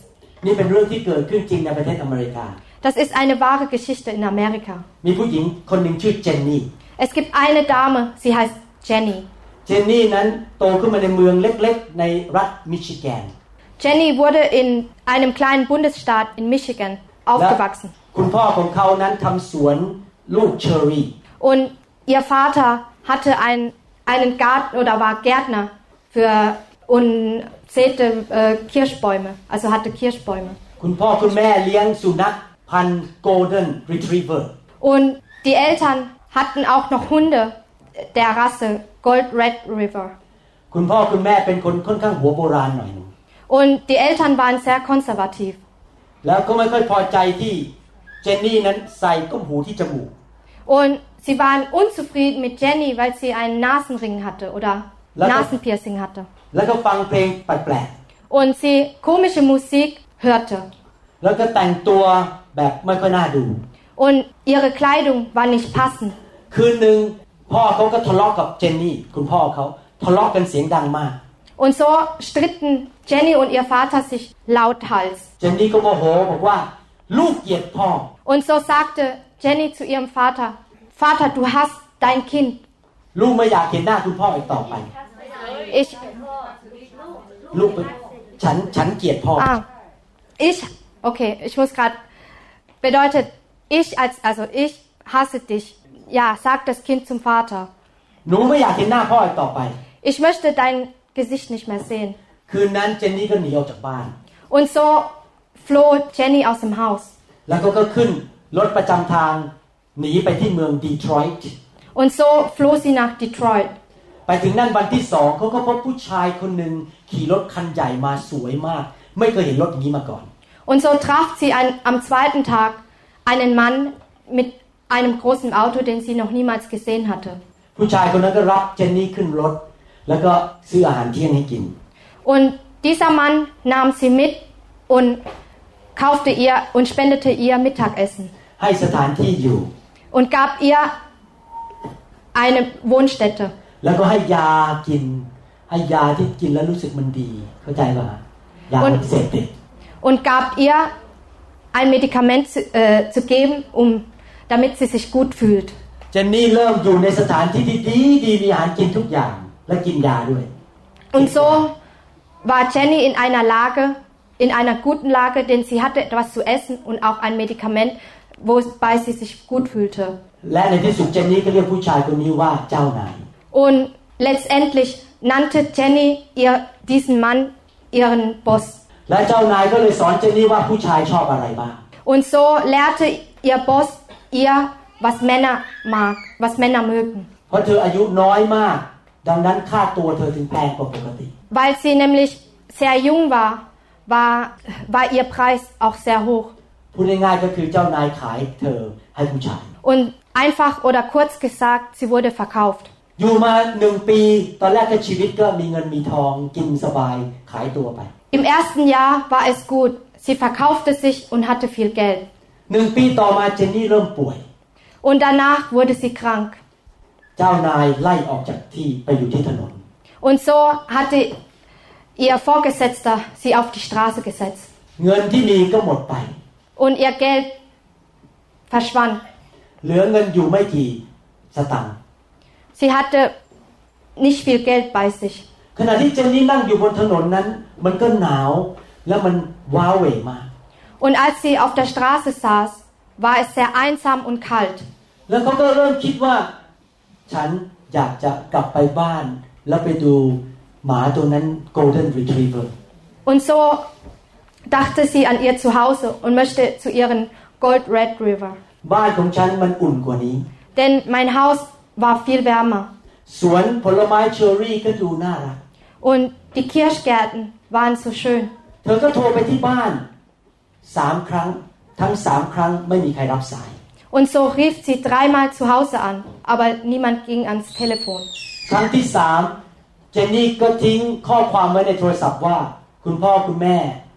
นี่เป็นเรื่องที่เกิดขึ้นจริงในประเทศอเมริกา Das ist eine wahre Geschichte in Amerika. มีผู้หญิงคนหนึ่งชื่อเจนนี่ Es gibt eine Dame, sie heißt Jenny. เจนนี่นั้นโตขึ้นมาในเมืองเล็กๆ ในรัฐมิชิแกน Jenny wurde in einem kleinen Bundesstaat in Michigan และ aufgewachsen. คุณพ่อของเขานั้นทำสวนลูกเชอรี่ Und ihr Vater hatte ein, einen Garten oder war Gärtner für und zählte äh, Kirschbäume, also hatte Kirschbäume. คุณพ่อคุณแม่เลี้ยงสุนัขพันธุ์ Golden Retriever Und die Eltern hatten auch noch Hunde der Rasse Gold Red River. คุณพ่อคุณแม่เป็นคนค่อนข้างหัวโบราณหน่อยหนึง Und die Eltern waren sehr konservativ. แล้วก็ไม่ค่อยพอใจที่ เจนนี่นั้นใส่ต้มหูที่จมูก Und sie waren unzufrieden mit Jenny, weil sie einen Nasenring hatte oder Lass- Nasenpiercing hatte. แล้วก็ฟังเพลงแปลก Und sie komische Musik hörte. ๆแล้วก็แต่งตัวแบบไม่ค่อยน่าดู Und ihre Kleidung war nicht passend. คืนหนึ่งพ่อเขาก็ทะเลาะกับเจนนี่ คุณพ่อเขาทะเลาะกันเสียงดังมาก Und so stritten Jenny und ihr Vater sich lauthals. เจนนี่ก็โมโหบอกว่า und so sagte Jenny zu ihrem Vater, Vater, du hast dein Kind. Ich, ah, ich, okay, ich muss gerade, bedeutet, ich als, also ich hasse dich. Ja, sagt das Kind zum Vater. Ich möchte dein Gesicht nicht mehr sehen. Und so floh Jenny aus dem Haus. แล้วก็ก็ขึ้นรถประจำทางหนีไปที่เมืองดีทรอยต์ Und so floh sie nach Detroit. ไปถึงนั่นวันที่สองเขาก็พบผู้ชายคนหนึ่งขี่รถคันใหญ่มาสวยมาก ไม่เคยเห็นรถอย่างนี้มาก่อน Und so traf sie ein, am zweiten Tag einen Mann mit einem großen Auto, den sie noch niemals gesehen hatte. ผู้ชายคนนั้นก็รับเจนนี่ขึ้นรถ แล้วก็ซื้ออาหารเที่ยงให้กิน Und dieser Mann nahm sie mit und kaufte ihr und spendete ihr Mittagessen ให้สถานที่อยู่ und gab ihr eine Wohnstätte แล้วก็ให้ยากิน ให้ยาที่กินแล้วรู้สึกมันดี เข้าใจป่ะฮะยา Und- เสพติด und gab ihr ein Medikament zu, äh, zu geben, um, damit sie sich gut fühlt. เจนนี่เริ่มอยู่ในสถานที่ที่ดีดีมีอาหารกินทุกอย่าง และกินยาด้วย Und so war Jenny in einer Lage, in einer guten Lage, denn sie hatte etwas zu essen und auch ein Medikament, wobei sie sich gut fühlte. Und letztendlich nannte Jenny ihr, diesen Mann ihren Boss. Und so lehrte ihr Boss ihr, was Männer mag, was Männer mögen. Weil sie nämlich sehr jung war war, war ihr Preis auch sehr hoch. Und einfach oder kurz gesagt, sie wurde verkauft. Im ersten Jahr war es gut. Sie verkaufte sich und hatte viel Geld. Und danach wurde sie krank. Und so hatte ihr Vorgesetzter sie auf die Straße gesetzt. เงินที่มีก็หมดไป Und ihr Geld verschwand. เหลือเงินอยู่ไม่กี่สตังค์ Sie hatte nicht viel Geld bei sich. ขณะที่เจนนี่นั่งอยู่บนถนนนั้น มันก็หนาวแล้วมันว้าเหวมาก Und als sie auf der Straße saß, war es sehr einsam und kalt. แล้วเขาก็เริ่มคิดว่า ฉันอยากจะกลับไปบ้าน แล้วไปดู หมาตัวนั้น Golden Retriever Und so dachte sie an ihr Zuhause und möchte zu ihren Gold Red River. บ้านของฉันมันอุ่นกว่านี้ Denn mein Haus war viel wärmer. สวนผลไม้เชอร์รี่ก็ดูน่ารัก Und die Kirschgärten waren so schön. เธอก็โทรไปที่บ้านสามครั้ง ทั้งสามครั้งไม่มีใครรับสาย Und so rief sie dreimal zu Hause an, aber niemand ging ans Telefon. ครั้งที่สาม เจนนี่ก็ทิ้งข้อความไว้ในโทรศัพท์ว่า คุณพ่อคุณแม่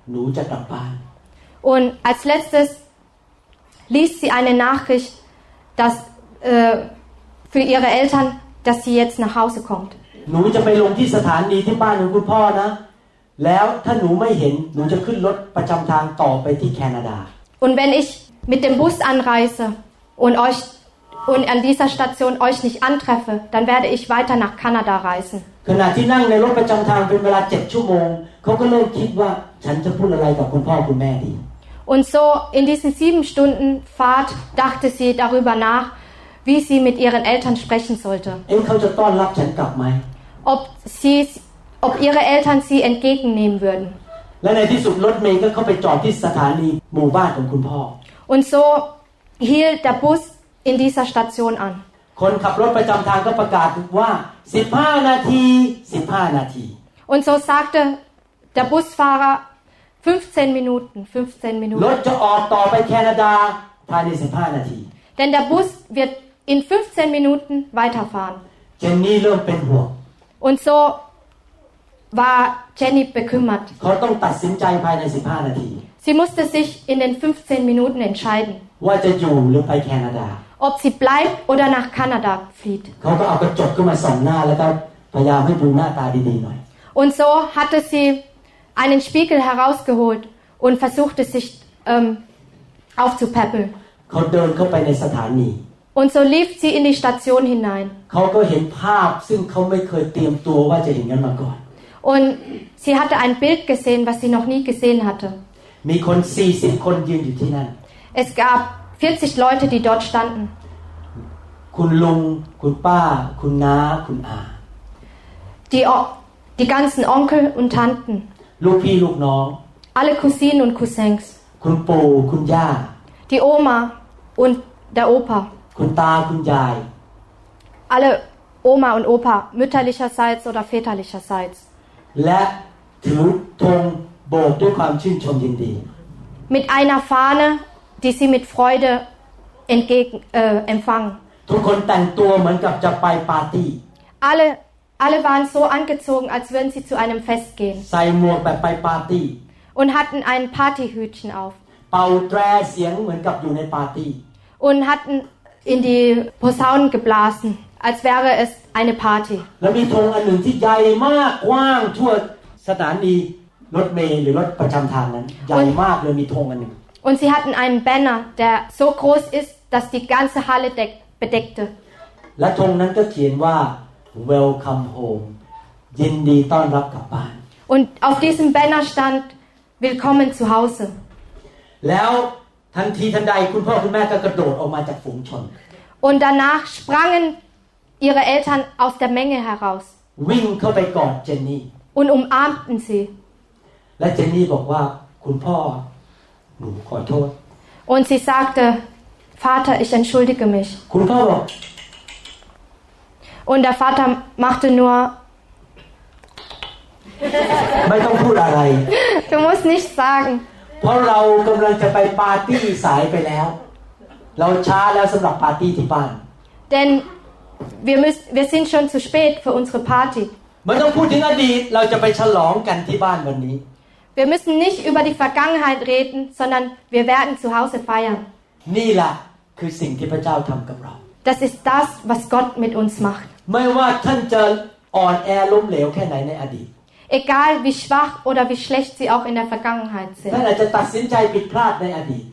หนูจะกลับบ้าน Und als letztes ließ sie eine Nachricht, dass äh, für ihre Eltern, dass sie jetzt nach Hause kommt. หนูจะไปลงที่สถานีที่บ้านของคุณพ่อนะ แล้วถ้าหนูไม่เห็นหนูจะขึ้นรถประจำทางต่อไปที่แคนาดา Und wenn ich mit dem Bus anreise und euch und an dieser Station euch nicht antreffe, dann werde ich weiter nach Kanada reisen. Und so in diesen sieben Stunden Fahrt dachte sie darüber nach, wie sie mit ihren Eltern sprechen sollte. Ob, sie, ob ihre Eltern sie entgegennehmen würden. Und so hielt der Bus in dieser Station an. คนขับรถประจำทางก็ประกาศว่า 15 นาที 15 นาที Und so sagte der Busfahrer 15 Minuten, 15 รถ Minuten. จะออกต่อไปแคนาดาภายใน 15 นาที Denn der Bus wird in 15 Minuten weiterfahren. เจนนี่เริ่มเป็นห่วง Und so war Jenny bekümmert. เขาต้องตัดสินใจภายใน 15 นาที Sie musste sich in den 15 Minuten entscheiden, ว่าจะอยู่หรือไปแคนาดา ob sie bleibt oder nach Kanada flieht. Und so hatte sie einen Spiegel herausgeholt und versuchte sich ähm, aufzupäppeln. Und so lief sie in die Station hinein. Und sie hatte ein Bild gesehen, was sie noch nie gesehen hatte. Es gab 40 Leute, die dort standen. Die, die ganzen Onkel und Tanten. Alle Cousinen und Cousins. Die Oma und der Opa. Alle Oma und Opa, mütterlicherseits oder väterlicherseits. Mit einer Fahne die sie mit Freude entgegen, äh, empfangen. Alle, alle waren so angezogen, als würden sie zu einem Fest gehen. Und hatten ein Partyhütchen auf. Und hatten in die Posaunen geblasen, als wäre es eine Party. Und ล้วมีธงอันหนึ่งที่ใหญ่มากกว้างทั่วสถานีรถเมล์หรือรถประจำทางนั้น ใหญ่มากเลยมีธงอันหนึ่ง Und sie hatten einen Banner, der so groß ist, dass die ganze Halle deck bedeckte. และธงนั้นก็เขียนว่า welcome home ยินดีต้อนรับกลับบ้าน Und auf diesem Banner stand Willkommen zu Hause. แล้วทันทีทันใดคุณพ่อคุณแม่ก็กระโดดออกมาจากฝูงชน Und danach sprangen ihre Eltern aus der Menge heraus วิ่งเข้าไปกอดเจนนี่ und umarmten sie. และเจนนี่บอกว่าคุณพ่อ หนูขอโทษ Und sie sagte, Vater, ich entschuldige mich. คุณพ่อบอก Und der Vater machte nur, ไม่ต้องพูดอะไร du musst nichts sagen, เพราะเรากำลังจะไปปาร์ตี้สายไปแล้ว เราช้าแล้วสำหรับปาร์ตี้ที่บ้าน denn wir, müssen, wir sind schon zu spät für unsere Party. ไม่ต้องพูดถึงอดีตเราจะไปฉลองกันที่บ้านวันนี้ Wir müssen nicht über die Vergangenheit reden, sondern wir werden zu Hause feiern. นี่แหละคือสิ่งที่พระเจ้าทำกับเรา Das ist das, was Gott mit uns macht. ไม่ว่าท่านจะอ่อนแอล้มเหลวแค่ไหนในอดีต Egal wie schwach oder wie schlecht sie auch in der Vergangenheit ท่าน sind. อาจจะตัดสินใจผิดพลาดในอดีต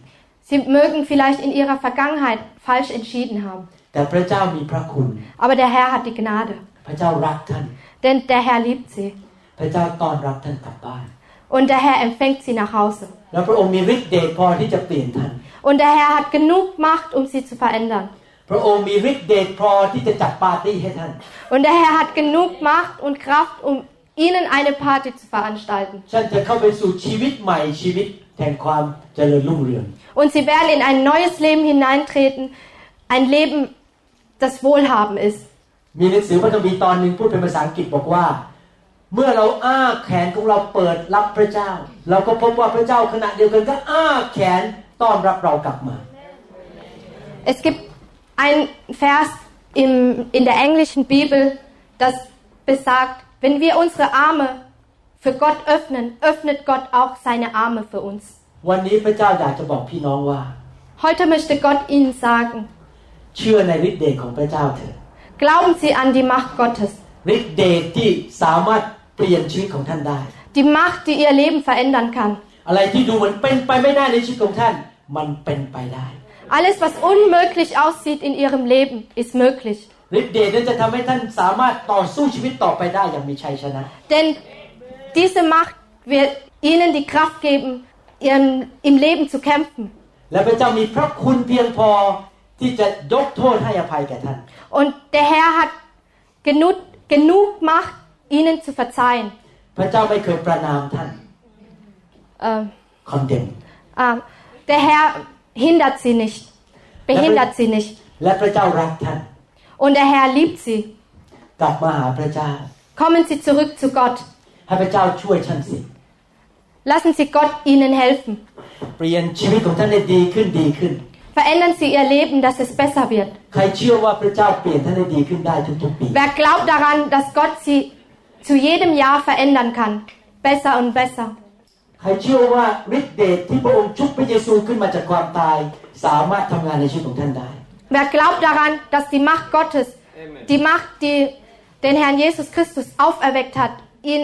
Sie mögen vielleicht in ihrer Vergangenheit falsch entschieden haben. แต่พระเจ้ามีพระคุณ Aber der Herr hat die Gnade. พระเจ้ารักท่าน Denn der Herr liebt sie. พระเจ้าต้อนรับท่านกลับบ้าน Und der Herr empfängt sie nach Hause. แล้วพระองค์มีฤทธิ์เดชพอที่จะเปลี่ยนท่าน Und der Herr hat genug Macht, um sie zu verändern. พระองค์มีฤทธิ์เดชพอที่จะจัดปาร์ตี้ให้ท่าน Und der Herr hat genug Macht und Kraft, um ihnen eine Party zu veranstalten. ท่านจะเข้าไปสู่ชีวิตใหม่ชีวิตแห่งความเจริญรุ่งเรือง Und sie werden in ein neues Leben hineintreten, ein Leben, das Wohlhaben ist. มีหนังสือพระคัมภีร์ตอนหนึ่งพูดเป็นภาษาอังกฤษบอกว่า เมื่อเราอ้าแขนของเราเปิดรับพระเจ้า เราก็พบว่าพระเจ้าขณะเดียวกันก็อ้าแขนต้อนรับเรากลับมา Es gibt ein Vers im, in der englischen Bibel, das besagt, wenn wir unsere Arme für Gott öffnen, öffnet Gott auch seine Arme für uns. วันนี้พระเจ้าอยากจะบอกพี่น้องว่า Heute möchte Gott Ihnen sagen, เชื่อในฤทธิ์เดชของพระเจ้าเถิด glauben Sie an die Macht Gottes. ฤทธิ์เดชที่สามารถ เปลี่ยนชีวิตของท่านได้ Die Macht, die Ihr Leben verändern kann. อะไรที่ดูเหมือนเป็นไปไม่ได้ในชีวิตของท่าน มันเป็นไปได้ Alles, was unmöglich aussieht in Ihrem Leben, ist möglich. ฤทธิ์เดชนั้นจะทำให้ท่านสามารถต่อสู้ชีวิตต่อไปได้อย่างมีชัยชนะ Denn diese Macht wird Ihnen die Kraft geben, ihren, im Leben zu kämpfen. และพระเจ้ามีพระคุณเพียงพอที่จะยกโทษให้อภัยแก่ท่าน Und der Herr hat genug, genug Macht, Ihnen zu verzeihen. พระเจ้าไม่เคยประนามท่าน Äh, คอนเดม ah, der Herr hindert Sie nicht, behindert Sie nicht. และพระเจ้ารักท่าน Und der Herr liebt Sie. กลับมาหาพระเจ้า Kommen Sie zurück zu Gott. ให้พระเจ้าช่วยท่านสิ Lassen Sie Gott Ihnen helfen. เปลี่ยนชีวิตของท่านให้ดีขึ้นดีขึ้น Verändern Sie Ihr Leben, dass es besser wird. ใครเชื่อว่าพระเจ้าเปลี่ยนท่านให้ดีขึ้นได้ทุกๆปี Wer glaubt daran, dass Gott Sie zu jedem Jahr verändern kann? Besser und besser. ใครเชื่อว่าฤทธิ์เดชที่พระองค์ชุบพระเยซูขึ้นมาจากความตาย สามารถทำงานในชีวิตของท่านได้ Wer glaubt daran, dass die Macht Gottes, die Macht, die den Herrn Jesus Christus auferweckt hat, ihn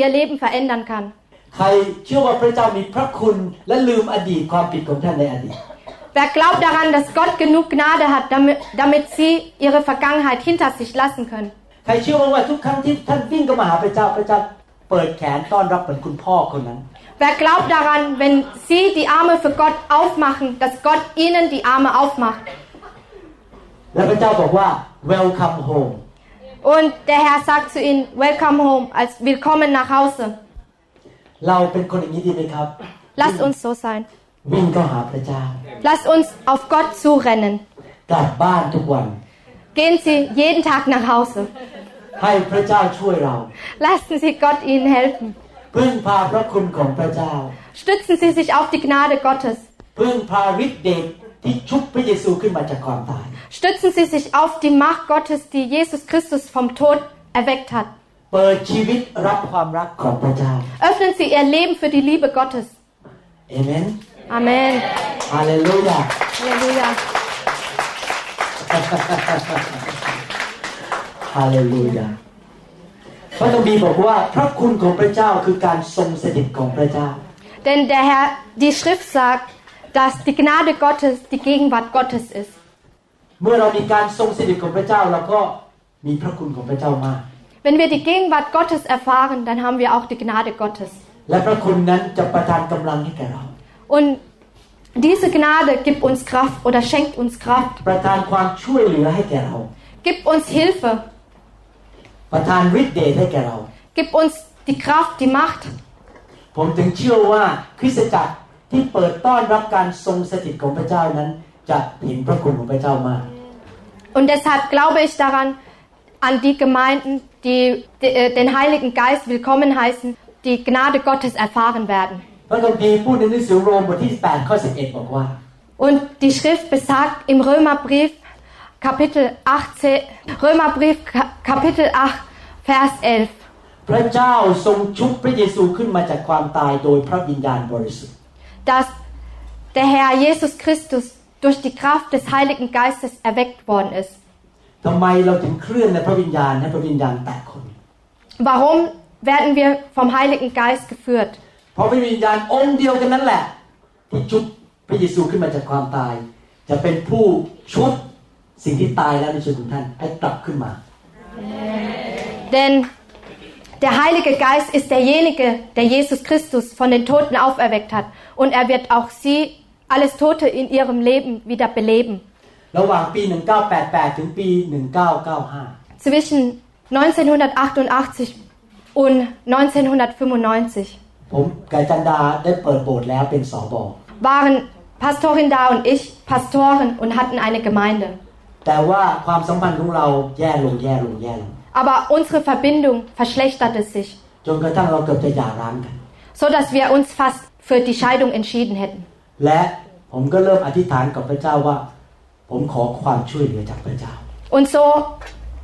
ihr Leben verändern kann? ใครเชื่อว่าพระเจ้ามีพระคุณและลืมอดีตความผิดของท่านในอดีต Wer glaubt daran, dass Gott genug Gnade hat, damit, damit sie ihre Vergangenheit hinter sich lassen können? ใครเชื่อว่าทุกครั้งที่ท่านวิ่งเข้ามาหาพระเจ้าพระเจ้าเปิดแขนต้อนรับเหมือนคุณพ่อคนนั้น Wer glaubt daran, wenn sie die Arme für Gott aufmachen, dass Gott ihnen die Arme aufmacht? และพระเจ้าบอกว่า welcome home Und der Herr sagt zu ihnen, Welcome home, als Willkommen nach Hause. เราเป็นคนอย่างนี้ดีไหมครับ Lasst uns so sein. วิ่งเข้าหาพระเจ้า Lasst uns auf Gott zurennen. กลับบ้านทุกวัน Gehen Sie jeden Tag nach Hause. ให้พระเจ้าช่วยเรา Lassen Sie Gott Ihnen helfen. พึ่งพาพระคุณของพระเจ้า Stützen Sie sich auf die Gnade Gottes. พึ่งพาฤทธิ์เดชที่ชุบพระเยซูขึ้นมาจากความตาย Stützen Sie sich auf die Macht Gottes, die Jesus Christus vom Tod erweckt hat. เปิดชีวิตรับความรักของพระเจ้า Öffnen Sie Ihr Leben für die Liebe Gottes. เอเมน Amen. ฮาเลลูยา Halleluja. ฮาเลลูยาพระคัมภีร์บอกว่าพระคุณของพระเจ้าคือการทรงสถิตของพระเจ้า Denn der Herr, die Schrift sagt, dass die Gnade Gottes die Gegenwart Gottes ist. เมื่อเรามีการทรงสถิตของพระเจ้าเราก็มีพระคุณของพระเจ้ามาก Wenn wir die Gegenwart Gottes erfahren, dann haben wir auch die Gnade Gottes. และพระคุณนั้นจะประทานกำลังให้แก่เรา Und diese Gnade gibt uns Kraft oder schenkt uns Kraft, ประทานความช่วยเหลือให้แก่เรา gibt uns Hilfe, ประทานฤทธิ์เดชให้แก่เรา gibt uns die Kraft, die Macht. ผมถึงเชื่อว่าคริสตจักรที่เปิดต้อนรับการทรงสถิตของพระเจ้านั้น จะเห็นพระคุณของพระเจ้ามาก Und deshalb glaube ich daran, an die Gemeinden, die de- äh, den Heiligen Geist willkommen heißen, die Gnade Gottes erfahren werden. พระคัมภีร์พูดในหนังสือโรมบทที่8ข้อ11 บอกว่า Und die Schrift besagt im Römerbrief Kapitel 18, Römerbrief Ka- Kapitel 8, Vers 11. พระเจ้าทรงชุบพระเยซูขึ้นมาจากความตายโดยพระวิญญาณบริสุทธิ์ dass der Herr Jesus Christus durch die Kraft des Heiligen Geistes erweckt worden ist. ทำไมเราถึงเคลื่อนในพระวิญญาณให้พระวิญญาณแตะคน Warum werden wir vom Heiligen Geist geführt? เพราะพระวิญญาณองค์เดียวกันนั่นแหละ ที่ชุบพระเยซูขึ้นมาจากความตาย จะเป็นผู้ชุบ สิ่งที่ตายแล้วในชีวิตของท่านให้กลับขึ้นมา Denn der Heilige Geist ist derjenige, der Jesus Christus von den Toten auferweckt hat. Und er wird auch sie, alles Tote in ihrem Leben wieder beleben. ระหว่างปี 1988 ถึงปี 1995 Zwischen 1988 und 1995 ผมกับจันดาได้เปิดโบสถ์แล้วเป็นสอบอ waren Pastorin da und ich Pastoren und hatten eine Gemeinde. แต่ว่าความสัมพันธ์ของเราแย่ลงแย่ลงแย่ลง Aber unsere Verbindung verschlechterte sich, จนกระทั่งเราเกือบจะหย่าร้างกัน so dass wir uns fast für die Scheidung entschieden hätten. และผมก็เริ่มอธิษฐานกับพระเจ้าว่า ผมขอความช่วยเหลือจากพระเจ้า Und so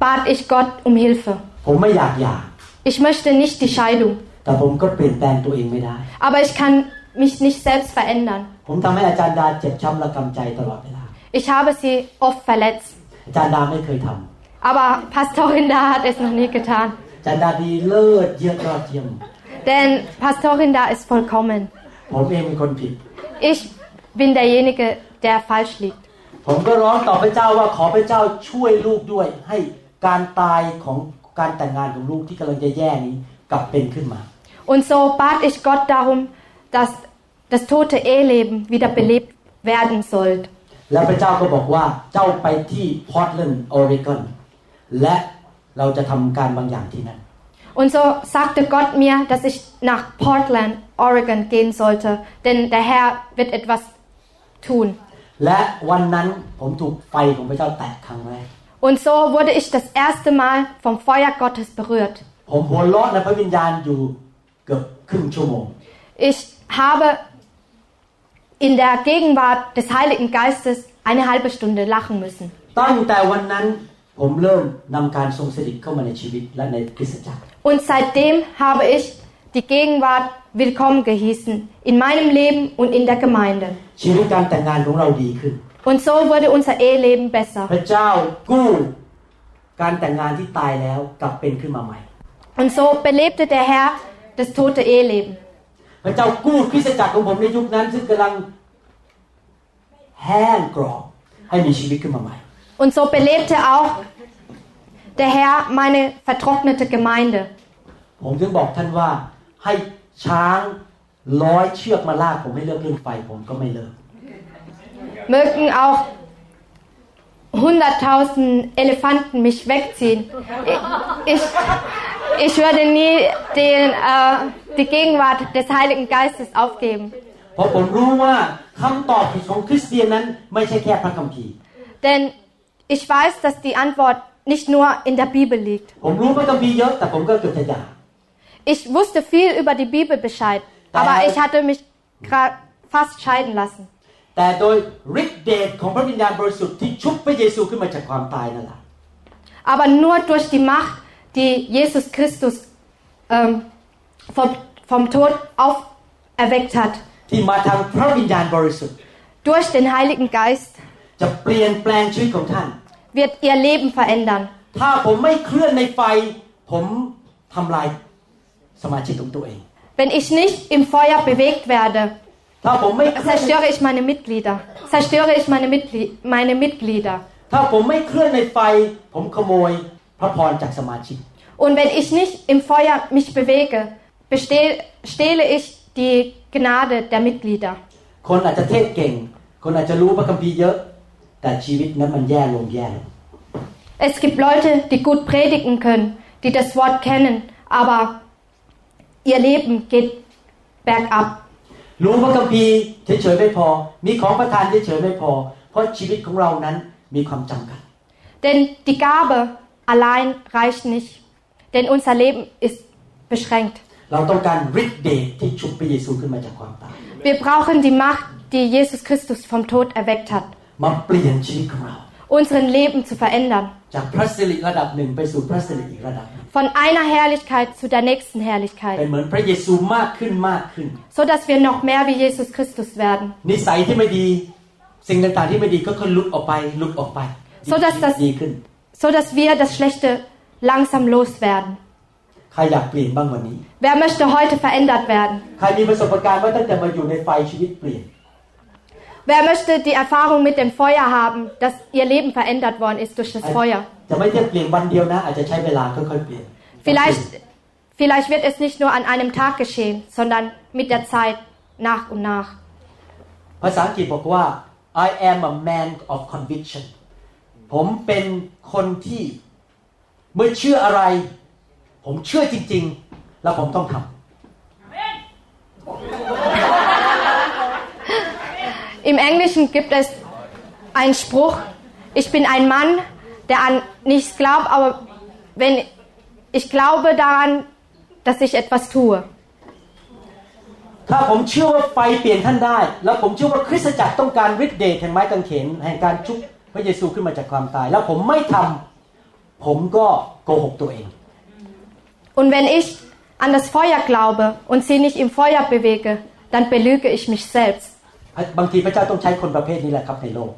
bat ich Gott um Hilfe. ผมไม่อยากหย่า Ich möchte nicht die Scheidung, แต่ผมก็เปลี่ยนแปลงตัวเองไม่ได้ aber ich kann mich nicht selbst verändern. ผมทำให้อาจารย์ดาเจ็บช้ำระกำใจตลอดเวลา ลา Ich habe sie oft verletzt, อาจารย์ดาไม่เคยทำ aber Pastorin da hat es noch nie getan. อาจารย์ดาดีเลิศเยี่ยมยอดเยี่ยม Denn Pastorin da ist vollkommen. ผมเองเป็นคนผิด Ich bin derjenige, der falsch liegt. ผมก็ร้องต่อพระเจ้าว่าขอพระเจ้าช่วยลูกด้วย ให้การตายของการแต่งงานของลูกที่กำลังจะแย่นี้กลับเป็นขึ้นมา Und so bat ich Gott darum, dass das tote Eheleben wieder belebt werden soll. แล้วพระเจ้าก็บอกว่าเจ้าไปที่พอร์ตแลนด์ออริกอนและเราจะทำการบางอย่างที่นั่น Und so sagte Gott mir, dass ich nach Portland, Oregon gehen sollte, denn der Herr wird etwas tun. และวันนั้นผมถูกไฟของพระเจ้าแตะครั้งแรก Und so wurde ich das erste Mal vom Feuer Gottes berührt. ผมหัวเราะในพระวิญญาณอยู่เกือบครึ่งชั่วโมง Ich habe in der Gegenwart des Heiligen Geistes eine halbe Stunde lachen müssen. ตั้งแต่วันนั้นผมเริ่มนำการทรงสถิตเข้ามาในชีวิตและในคริสตจักร Und seitdem habe ich die Gegenwart willkommen gehießen in meinem Leben und in der Gemeinde. ชีวิตการแต่งงานของเราดีขึ้น Und so wurde unser Eheleben besser. พระเจ้ากู้การแต่งงานที่ตายแล้วกลับเป็นขึ้นมาใหม่ Und so belebte der Herr das tote Eheleben. พระเจ้ากู้คริสตจักรของผมในยุคนั้นซึ่งกำลัง แห้งกรอบให้มีชีวิตขึ้นมาใหม่ Und so belebte auch der Herr meine vertrocknete Gemeinde. ผมถึงบอกท่านว่าให้ช้างร้อยเชือกมาลากผมให้เลิกเรื่องไฟผมก็ไม่เลิก Mögen auch 100.000 Elefanten mich wegziehen. Ich, ich, ich würde nie den, äh, die Gegenwart des Heiligen Geistes aufgeben. เพราะผมรู้ว่าคำตอบของคริสเตียนนั้นไม่ใช่แค่พระคัมภีร์ Denn ich weiß, dass die Antwort nicht nur in der Bibel liegt. ผมรู้พระคัมภีร์เยอะแต่ผมก็เกือบจะหย่า Ich wusste viel über die Bibel Bescheid, aber ich hatte mich gra- fast scheiden lassen. แต่โดยฤทธิเดชของพระวิญญาณบริสุทธิ์ที่ชุบพระเยซูขึ้นมาจากความตายนั่นแหละ Aber nur durch die Macht, die Jesus Christus ähm, vom, vom Tod auferweckt hat, ที่มาทางพระวิญญาณบริสุทธิ์ durch den Heiligen Geist, จะเปลี่ยนแปลงชีวิตของท่าน wird ihr Leben verändern. ถ้าผมไม่เคลื่อนในไฟ ผมทำลายสมาชิกของตัวเอง Wenn ich nicht im Feuer bewegt werde, äh, zerstöre ich meine Mitglieder. Zerstöre ich meine, Mitgl meine Mitglieder. Und wenn ich nicht im Feuer mich bewege, stehle ich die Gnade der Mitglieder. Es gibt Leute, die gut predigen können, die das Wort kennen, aber ihr Leben geht bergab. รู้พระคัมภีร์เฉยๆไม่พอ มีของประทานเฉยๆไม่พอ เพราะชีวิตของเรานั้นมีความจำกัด Denn die Gabe allein reicht nicht, denn unser Leben ist beschränkt. เราต้องการฤทธิ์เดชที่ชุบพระเยซูขึ้นมาจากความตาย Wir brauchen die Macht, die Jesus Christus vom Tod erweckt hat, มาเปลี่ยนชีวิตของเรา unseren Leben zu verändern. จากพระสิริระดับหนึ่งไปสู่พระสิริอีกระดับหนึ่ง Von einer Herrlichkeit zu der nächsten เป็น Herrlichkeit, เหมือนพระเยซูมากขึ้นมากขึ้น so dass wir noch mehr wie Jesus Christus werden. นิสัยที่ไม่ดี สิ่งต่างๆที่ไม่ดีก็ค่อยๆหลุดออกไปหลุดออกไป So dass das- ดีขึ้น so dass wir das Schlechte langsam loswerden. ใครอยากเปลี่ยนบ้างวันนี้ Wer möchte heute verändert werden? ใครมีประสบการณ์ว่าตั้งแต่มาอยู่ในไฟชีวิตเปลี่ยน Wer möchte die Erfahrung mit dem Feuer haben, dass ihr Leben verändert worden ist durch das Feuer? จะไม่ใช่เปลี่ยนวันเดียวนะ อาจจะใช้เวลาค่อยๆเปลี่ยน Vielleicht, vielleicht wird es nicht nur an einem Tag geschehen, sondern mit der Zeit nach und nach. ภาษาอังกฤษบอกว่า I am a man of conviction ผมเป็นคนที่เมื่อเชื่ออะไร ผมเชื่อจริง ๆ แล้วผมต้องทำ Im Englischen gibt es einen Spruch, ich bin ein Mann, der an nichts glaubt, aber wenn ich glaube daran, dass ich etwas tue. ถ้าผมเชื่อว่าไฟเปลี่ยนท่านได้ แล้วผมเชื่อว่าคริสตจักรต้องการฤทธิ์เดชแห่งไม้กางเขนแห่งการชุบพระเยซูขึ้นมาจากความตาย แล้วผมไม่ทำผมก็โกหกตัวเอง Und wenn ich an das Feuer glaube und sie nicht im Feuer bewege, dann belüge ich mich selbst. บางทีพระเจ้าต้องใช้คนประเภทนี้แหละครับในโลก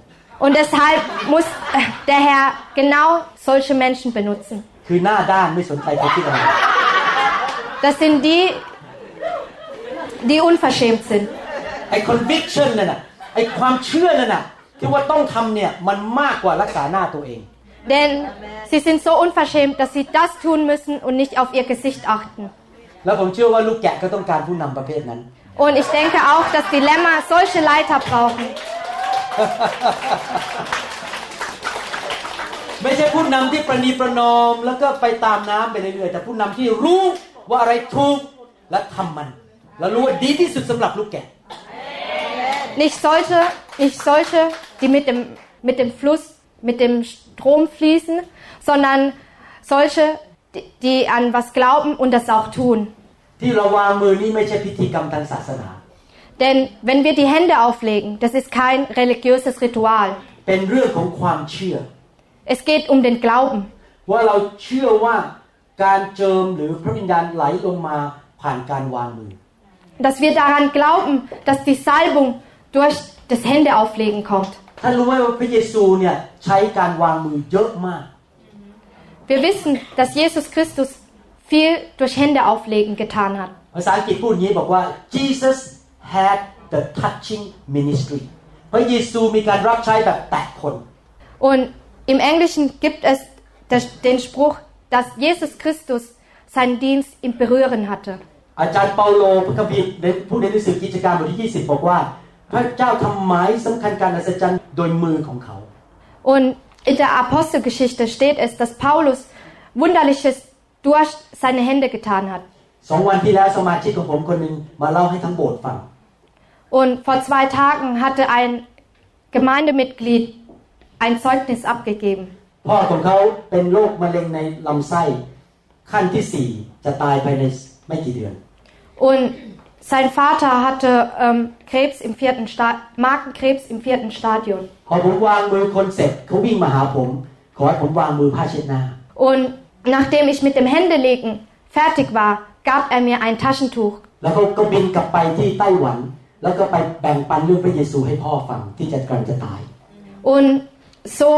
Und deshalb muss äh, der Herr genau solche Menschen benutzen. คือหน้าด้านไม่สนใจใครคิดอะไร Das sind die, die unverschämt sind. ไอ้ conviction นั่นน่ะไอ้ความเชื่อนั่นน่ะที่ว่าต้องทำเนี่ยมันมากกว่ารักษาหน้าตัวเอง Denn sie sind so unverschämt, dass sie das tun müssen und nicht auf ihr Gesicht achten. แล้วผมเชื่อว่าลูกแกะก็ต้องการผู้นำประเภทนั้น Und ich denke auch, dass die Lämmer solche Leiter brauchen. ไม่ใช่ผู้นำที่ประนีประนอม แล้วก็ไปตามน้ำไปเรื่อยๆแต่ผู้นำที่รู้ว่าอะไรถูกและทำมัน แล้วรู้ว่าดีที่สุดสำหรับลูกแกะ Nicht solche, nicht solche, die mit dem, mit dem Fluss, mit dem Strom fließen, sondern solche, die, die an was glauben und das auch tun. ที่เราวางมือนี่ไม่ใช่พิธีกรรมทางศาสนา Denn wenn wir die Hände auflegen, das ist kein religiöses Ritual. เป็นเรื่องของความเชื่อ Es geht um den Glauben. ว่าเราเชื่อว่าการเจิมหรือพระวิญญาณไหลลงมาผ่านการวางมือ Dass wir daran glauben, dass die Salbung durch das Händeauflegen kommt. ท่านรู้ไหมว่าพระเยซูเนี่ยใช้การวางมือเยอะมาก Wir wissen, dass Jesus Christus viel durch Händeauflegen getan hat. ภาษาอังกฤษพูดอย่างนี้บอกว่า Jesus had the touching ministry พระเยซูมีการรับใช้แบบแตะคน Und im Englischen gibt es das- den Spruch, dass Jesus Christus seinen Dienst im Berühren hatte. อาจารย์เปาโลพระคัมภีร์ในผู้ในหนังสือกิจการบทที่ 20 บอกว่า พระเจ้าทำหมายสำคัญการอัศจรรย์โดยมือของเขา Und in der Apostelgeschichte steht es, dass Paulus Wunderliches durch seine Hände getan hat. สองวันที่แล้วสมาชิกของผมคนหนึ่งมาเล่าให้ทั้งโบสถ์ฟัง Und vor zwei Tagen hatte ein Gemeindemitglied ein Zeugnis abgegeben. พ่อของเขาเป็นโรคมะเร็งในลำไส้ ขั้นที่สี่จะตายภายในไม่กี่เดือน Und sein Vater hatte ähm, Krebs im vierten Sta Magenkrebs im vierten Stadion. พอผมวางมือคนเสร็จเขาวิ่งมาหาผม ขอให้ผมวางมือผ้าเช็ดหน้า Und nachdem ich mit dem Händelegen fertig war, gab er mir ein Taschentuch. แล้วเขาก็บินกลับไปที่ไต้หวัน แล้วก็ไปแบ่งปันเรื่องพระเยซูให้พ่อฟังที่จะกำลังจะตาย Und so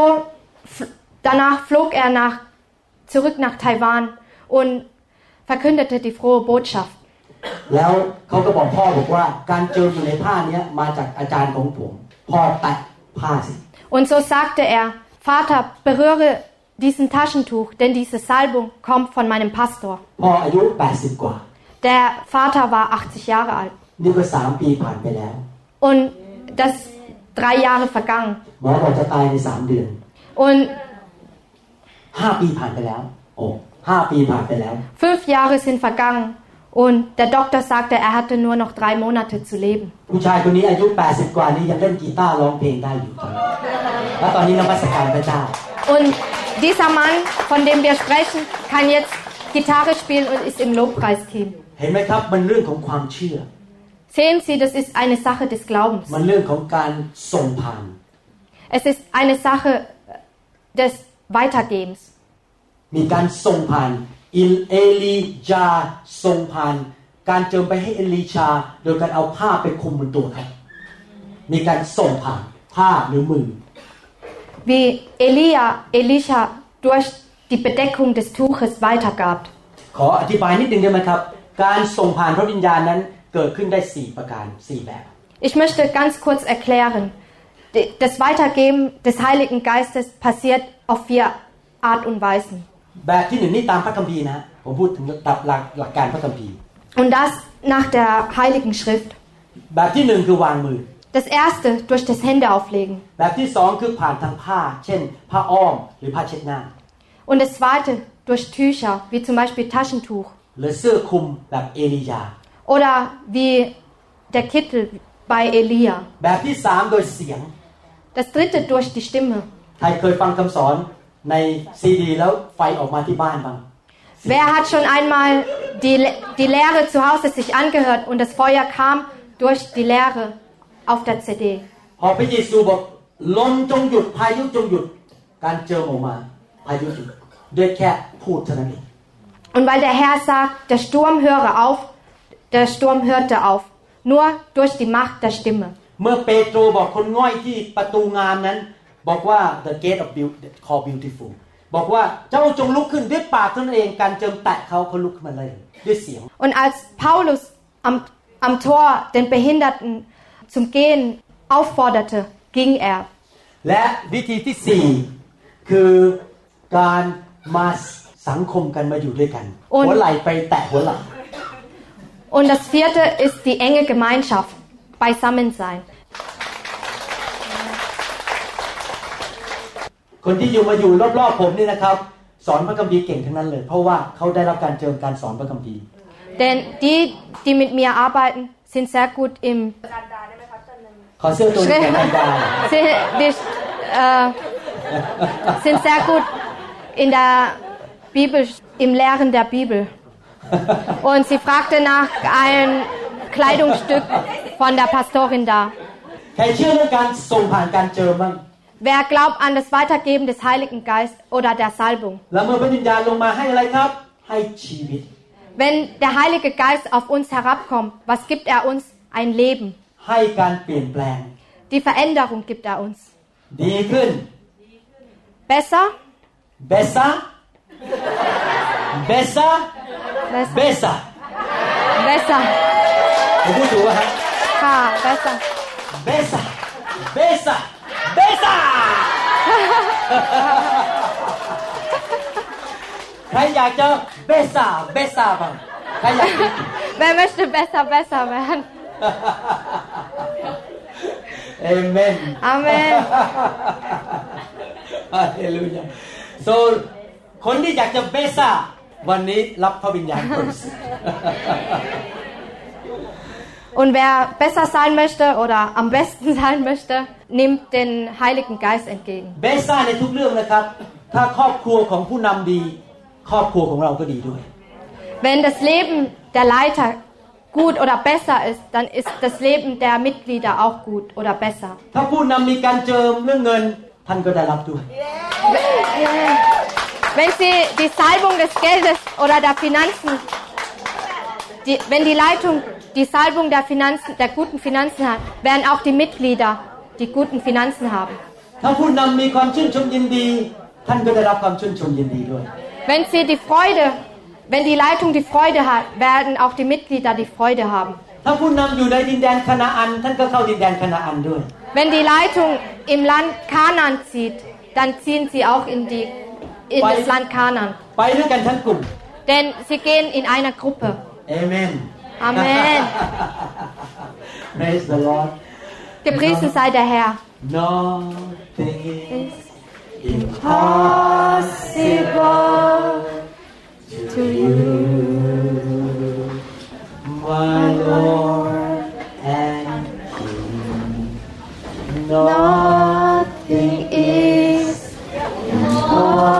f- danach flog er nach, zurück nach Taiwan und verkündete die frohe Botschaft. แล้วเขาก็บอกพ่อบอกว่าการเจิมอยู่ในผ้าเนี้ยมาจากอาจารย์ของผม พ่อแตะผ้าสิ Und so sagte er, Vater, berühre diesen Taschentuch, denn diese Salbung kommt von meinem Pastor. พ่ออายุ 80 กว่า Der Vater war 80 Jahre alt. นี่ก็สามปีผ่านไปแล้ว Und das drei Jahre vergangen. หมอบอกจะตายในสามเดือน Und ห้าปีผ่านไปแล้ว โอ้ห้าปีผ่านไปแล้ว fünf Jahre sind vergangen. Und der Doktor sagte, er hatte nur noch drei Monate zu leben. ผู้ชายคนนี้อายุ 80 กว่านี้ยังเล่นกีตาร์ร้องเพลงได้อยู่ตอนนี้แล้วตอนนี้นมัสการพระเจ้า Und dieser Mann, von dem wir sprechen, kann jetzt Gitarre spielen und ist im Lobpreisteam. เห็นไหมครับ มันเรื่องของความเชื่อ Sehen Sie, das ist eine Sache des Glaubens. มันเรื่องของการส่งผ่าน Es ist eine Sache des Weitergebens. มีการส่งผ่านอิลเอลีจาส่งผ่าน การเจิมไปให้เอลีชา โดยการเอาผ้าไปคลุมบนตัวเขามีการส่งผ่านผ้าหรือมือ Wie Elia Elisha durch die Bedeckung des Tuches weitergab. ขออธิบายนิดนึงได้ไหมครับ การส่งผ่านพระวิญญาณนั้นเกิดขึ้นได้ 4 ประการ 4 แบบ Ich möchte ganz kurz erklären. D- Das Weitergeben des Heiligen Geistes passiert auf vier Art und Weisen. แบบที่หนึ่งนี่ตามพระคัมภีร์นะ ผมพูดถึงหลักหลักหลักการพระคัมภีร์ Und das nach der Heiligen Schrift. แบบที่หนึ่งคือวางมือ das erste durch das Händeauflegen. Und das zweite durch Tücher, wie zum Beispiel Taschentuch. Oder wie der Kittel bei Elia. Das dritte durch die Stimme. Wer hat schon einmal die, die Lehre zu Hause sich angehört und das Feuer kam durch die Lehre auf der CD? พอพระเยซูบอกลมจงหยุดพายุจงหยุดการเจิมออกมาพายุหยุดด้วยแค่พูดเท่านั้นเอง Und weil der Herr sagt, der Sturm höre auf, der Sturm hörte auf. Nur durch die Macht der Stimme. เมื่อเปโตรบอกคนง่อยที่ประตูงามนั้น บอกว่า the gate of beauty call beautiful บอกว่าเจ้าจงลุกขึ้นด้วยปากเท่านั้นเองการเจิมแตะเขาเขาลุกขึ้นมาเลยด้วยเสียง Und als Paulus am, am Tor den Behinderten zum Gehen aufforderte, ging er. และวิธีที่สี่คือการมาสังคมกันมาอยู่ด้วยกัน Und- หัวไหล่ไปแตะหัวไหล่ Und das vierte ist die enge Gemeinschaft, Beisammensein. คนที่อยู่มาอยู่รอบๆผมนี่นะครับ สอนพระคัมภีร์เก่งทั้งนั้นเลย เพราะว่าเขาได้รับการเจิมการสอนพระคัมภีร์ Denn die, die mit mir arbeiten, sind sehr gut im Sie, die, äh, sind sehr gut in der Bibel, im Lehren der Bibel. Und sie fragte nach einem Kleidungsstück von der Pastorin da. Wer glaubt an das Weitergeben des Heiligen Geistes oder der Salbung? Wenn der Heilige Geist auf uns herabkommt, was gibt er uns? Ein Leben. ให้การเปลี่ยนแปลง Die Veränderung gibt er uns. ดีขึ้น Besser? besser besser Besser. besser Besser. ผมพูดถูกไหมฮะ Ha, besser. besser เบซ่าเบซ่า ใครอยากจะเบซ่าเบซ่าบ้างใครอยาก Wer möchte besser, besser werden? เอเมน Amen. ฮาเลลูยา so คนที่อยากจะเบซ่าวันนี้รับพระวิญญาณบริสุทธิ์ Und wer besser sein möchte oder am besten sein möchte, nimmt den Heiligen Geist entgegen. เบซ่าในทุกเรื่องนะครับ ถ้าครอบครัวของผู้นำดี ครอบครัวของเราก็ดีด้วย Wenn das Leben der Leiter gut oder besser ist, dann ist das Leben der Mitglieder auch gut oder besser. Wenn Sie die Salbung des Geldes oder der Finanzen, die, wenn die Leitung die Salbung der Finanzen, der guten Finanzen hat, werden auch die Mitglieder die guten Finanzen haben. Wenn Sie die Freude wenn die Leitung die Freude hat, werden auch die Mitglieder die Freude haben. ถ้าผู้นำอยู่ในดินแดนคณาอัน ท่านก็เข้าดินแดนคณาอันด้วย Wenn die Leitung im Land Kanaan zieht, dann ziehen sie auch in, die, in das Land Kanaan. ไปด้วยกันทั้งกลุ่ม Denn sie gehen in einer Gruppe. เอเมน Amen. Praise the Lord Gepriesen sei der Herr. Nothing is Possible To you, my Lord and King. nothing is impossible.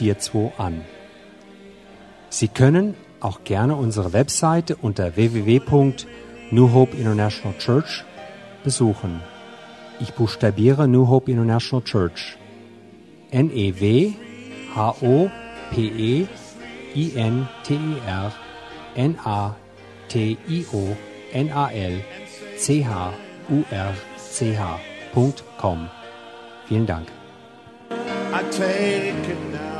1042 an. Sie können auch gerne unsere Webseite unter www.new Hope International Church besuchen. Ich buchstabiere New Hope International Church. N-E-W-H-O-P-E-I-N-T-E-R N-A-T-I-O-N-A-L-C-H-U-R-C-H.com. Vielen Dank. I take it now.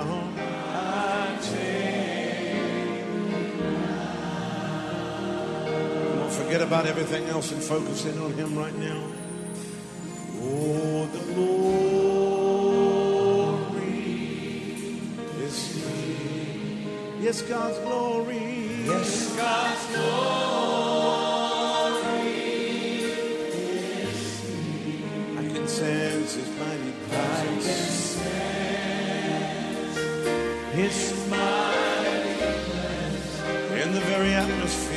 Forget about everything else and focus in on Him right now. Oh, the glory is here. Yes, God's glory. Yes, God's glory. I can sense His mighty presence. His mighty presence in the very atmosphere.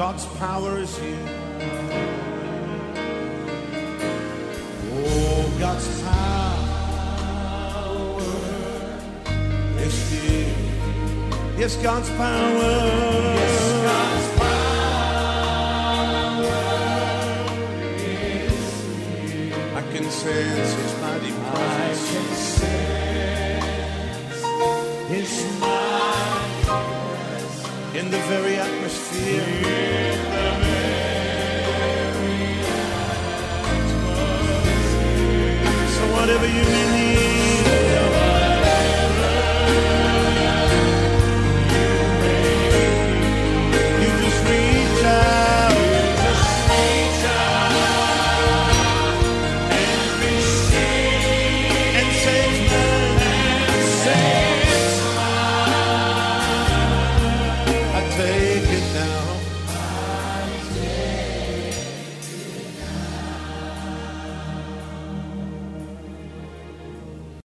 God's power is here. Yes, God's power. Yes, God's power is here. I can sense His mighty presence. I can sense His mighty presence in the very atmosphere. So whatever you may need.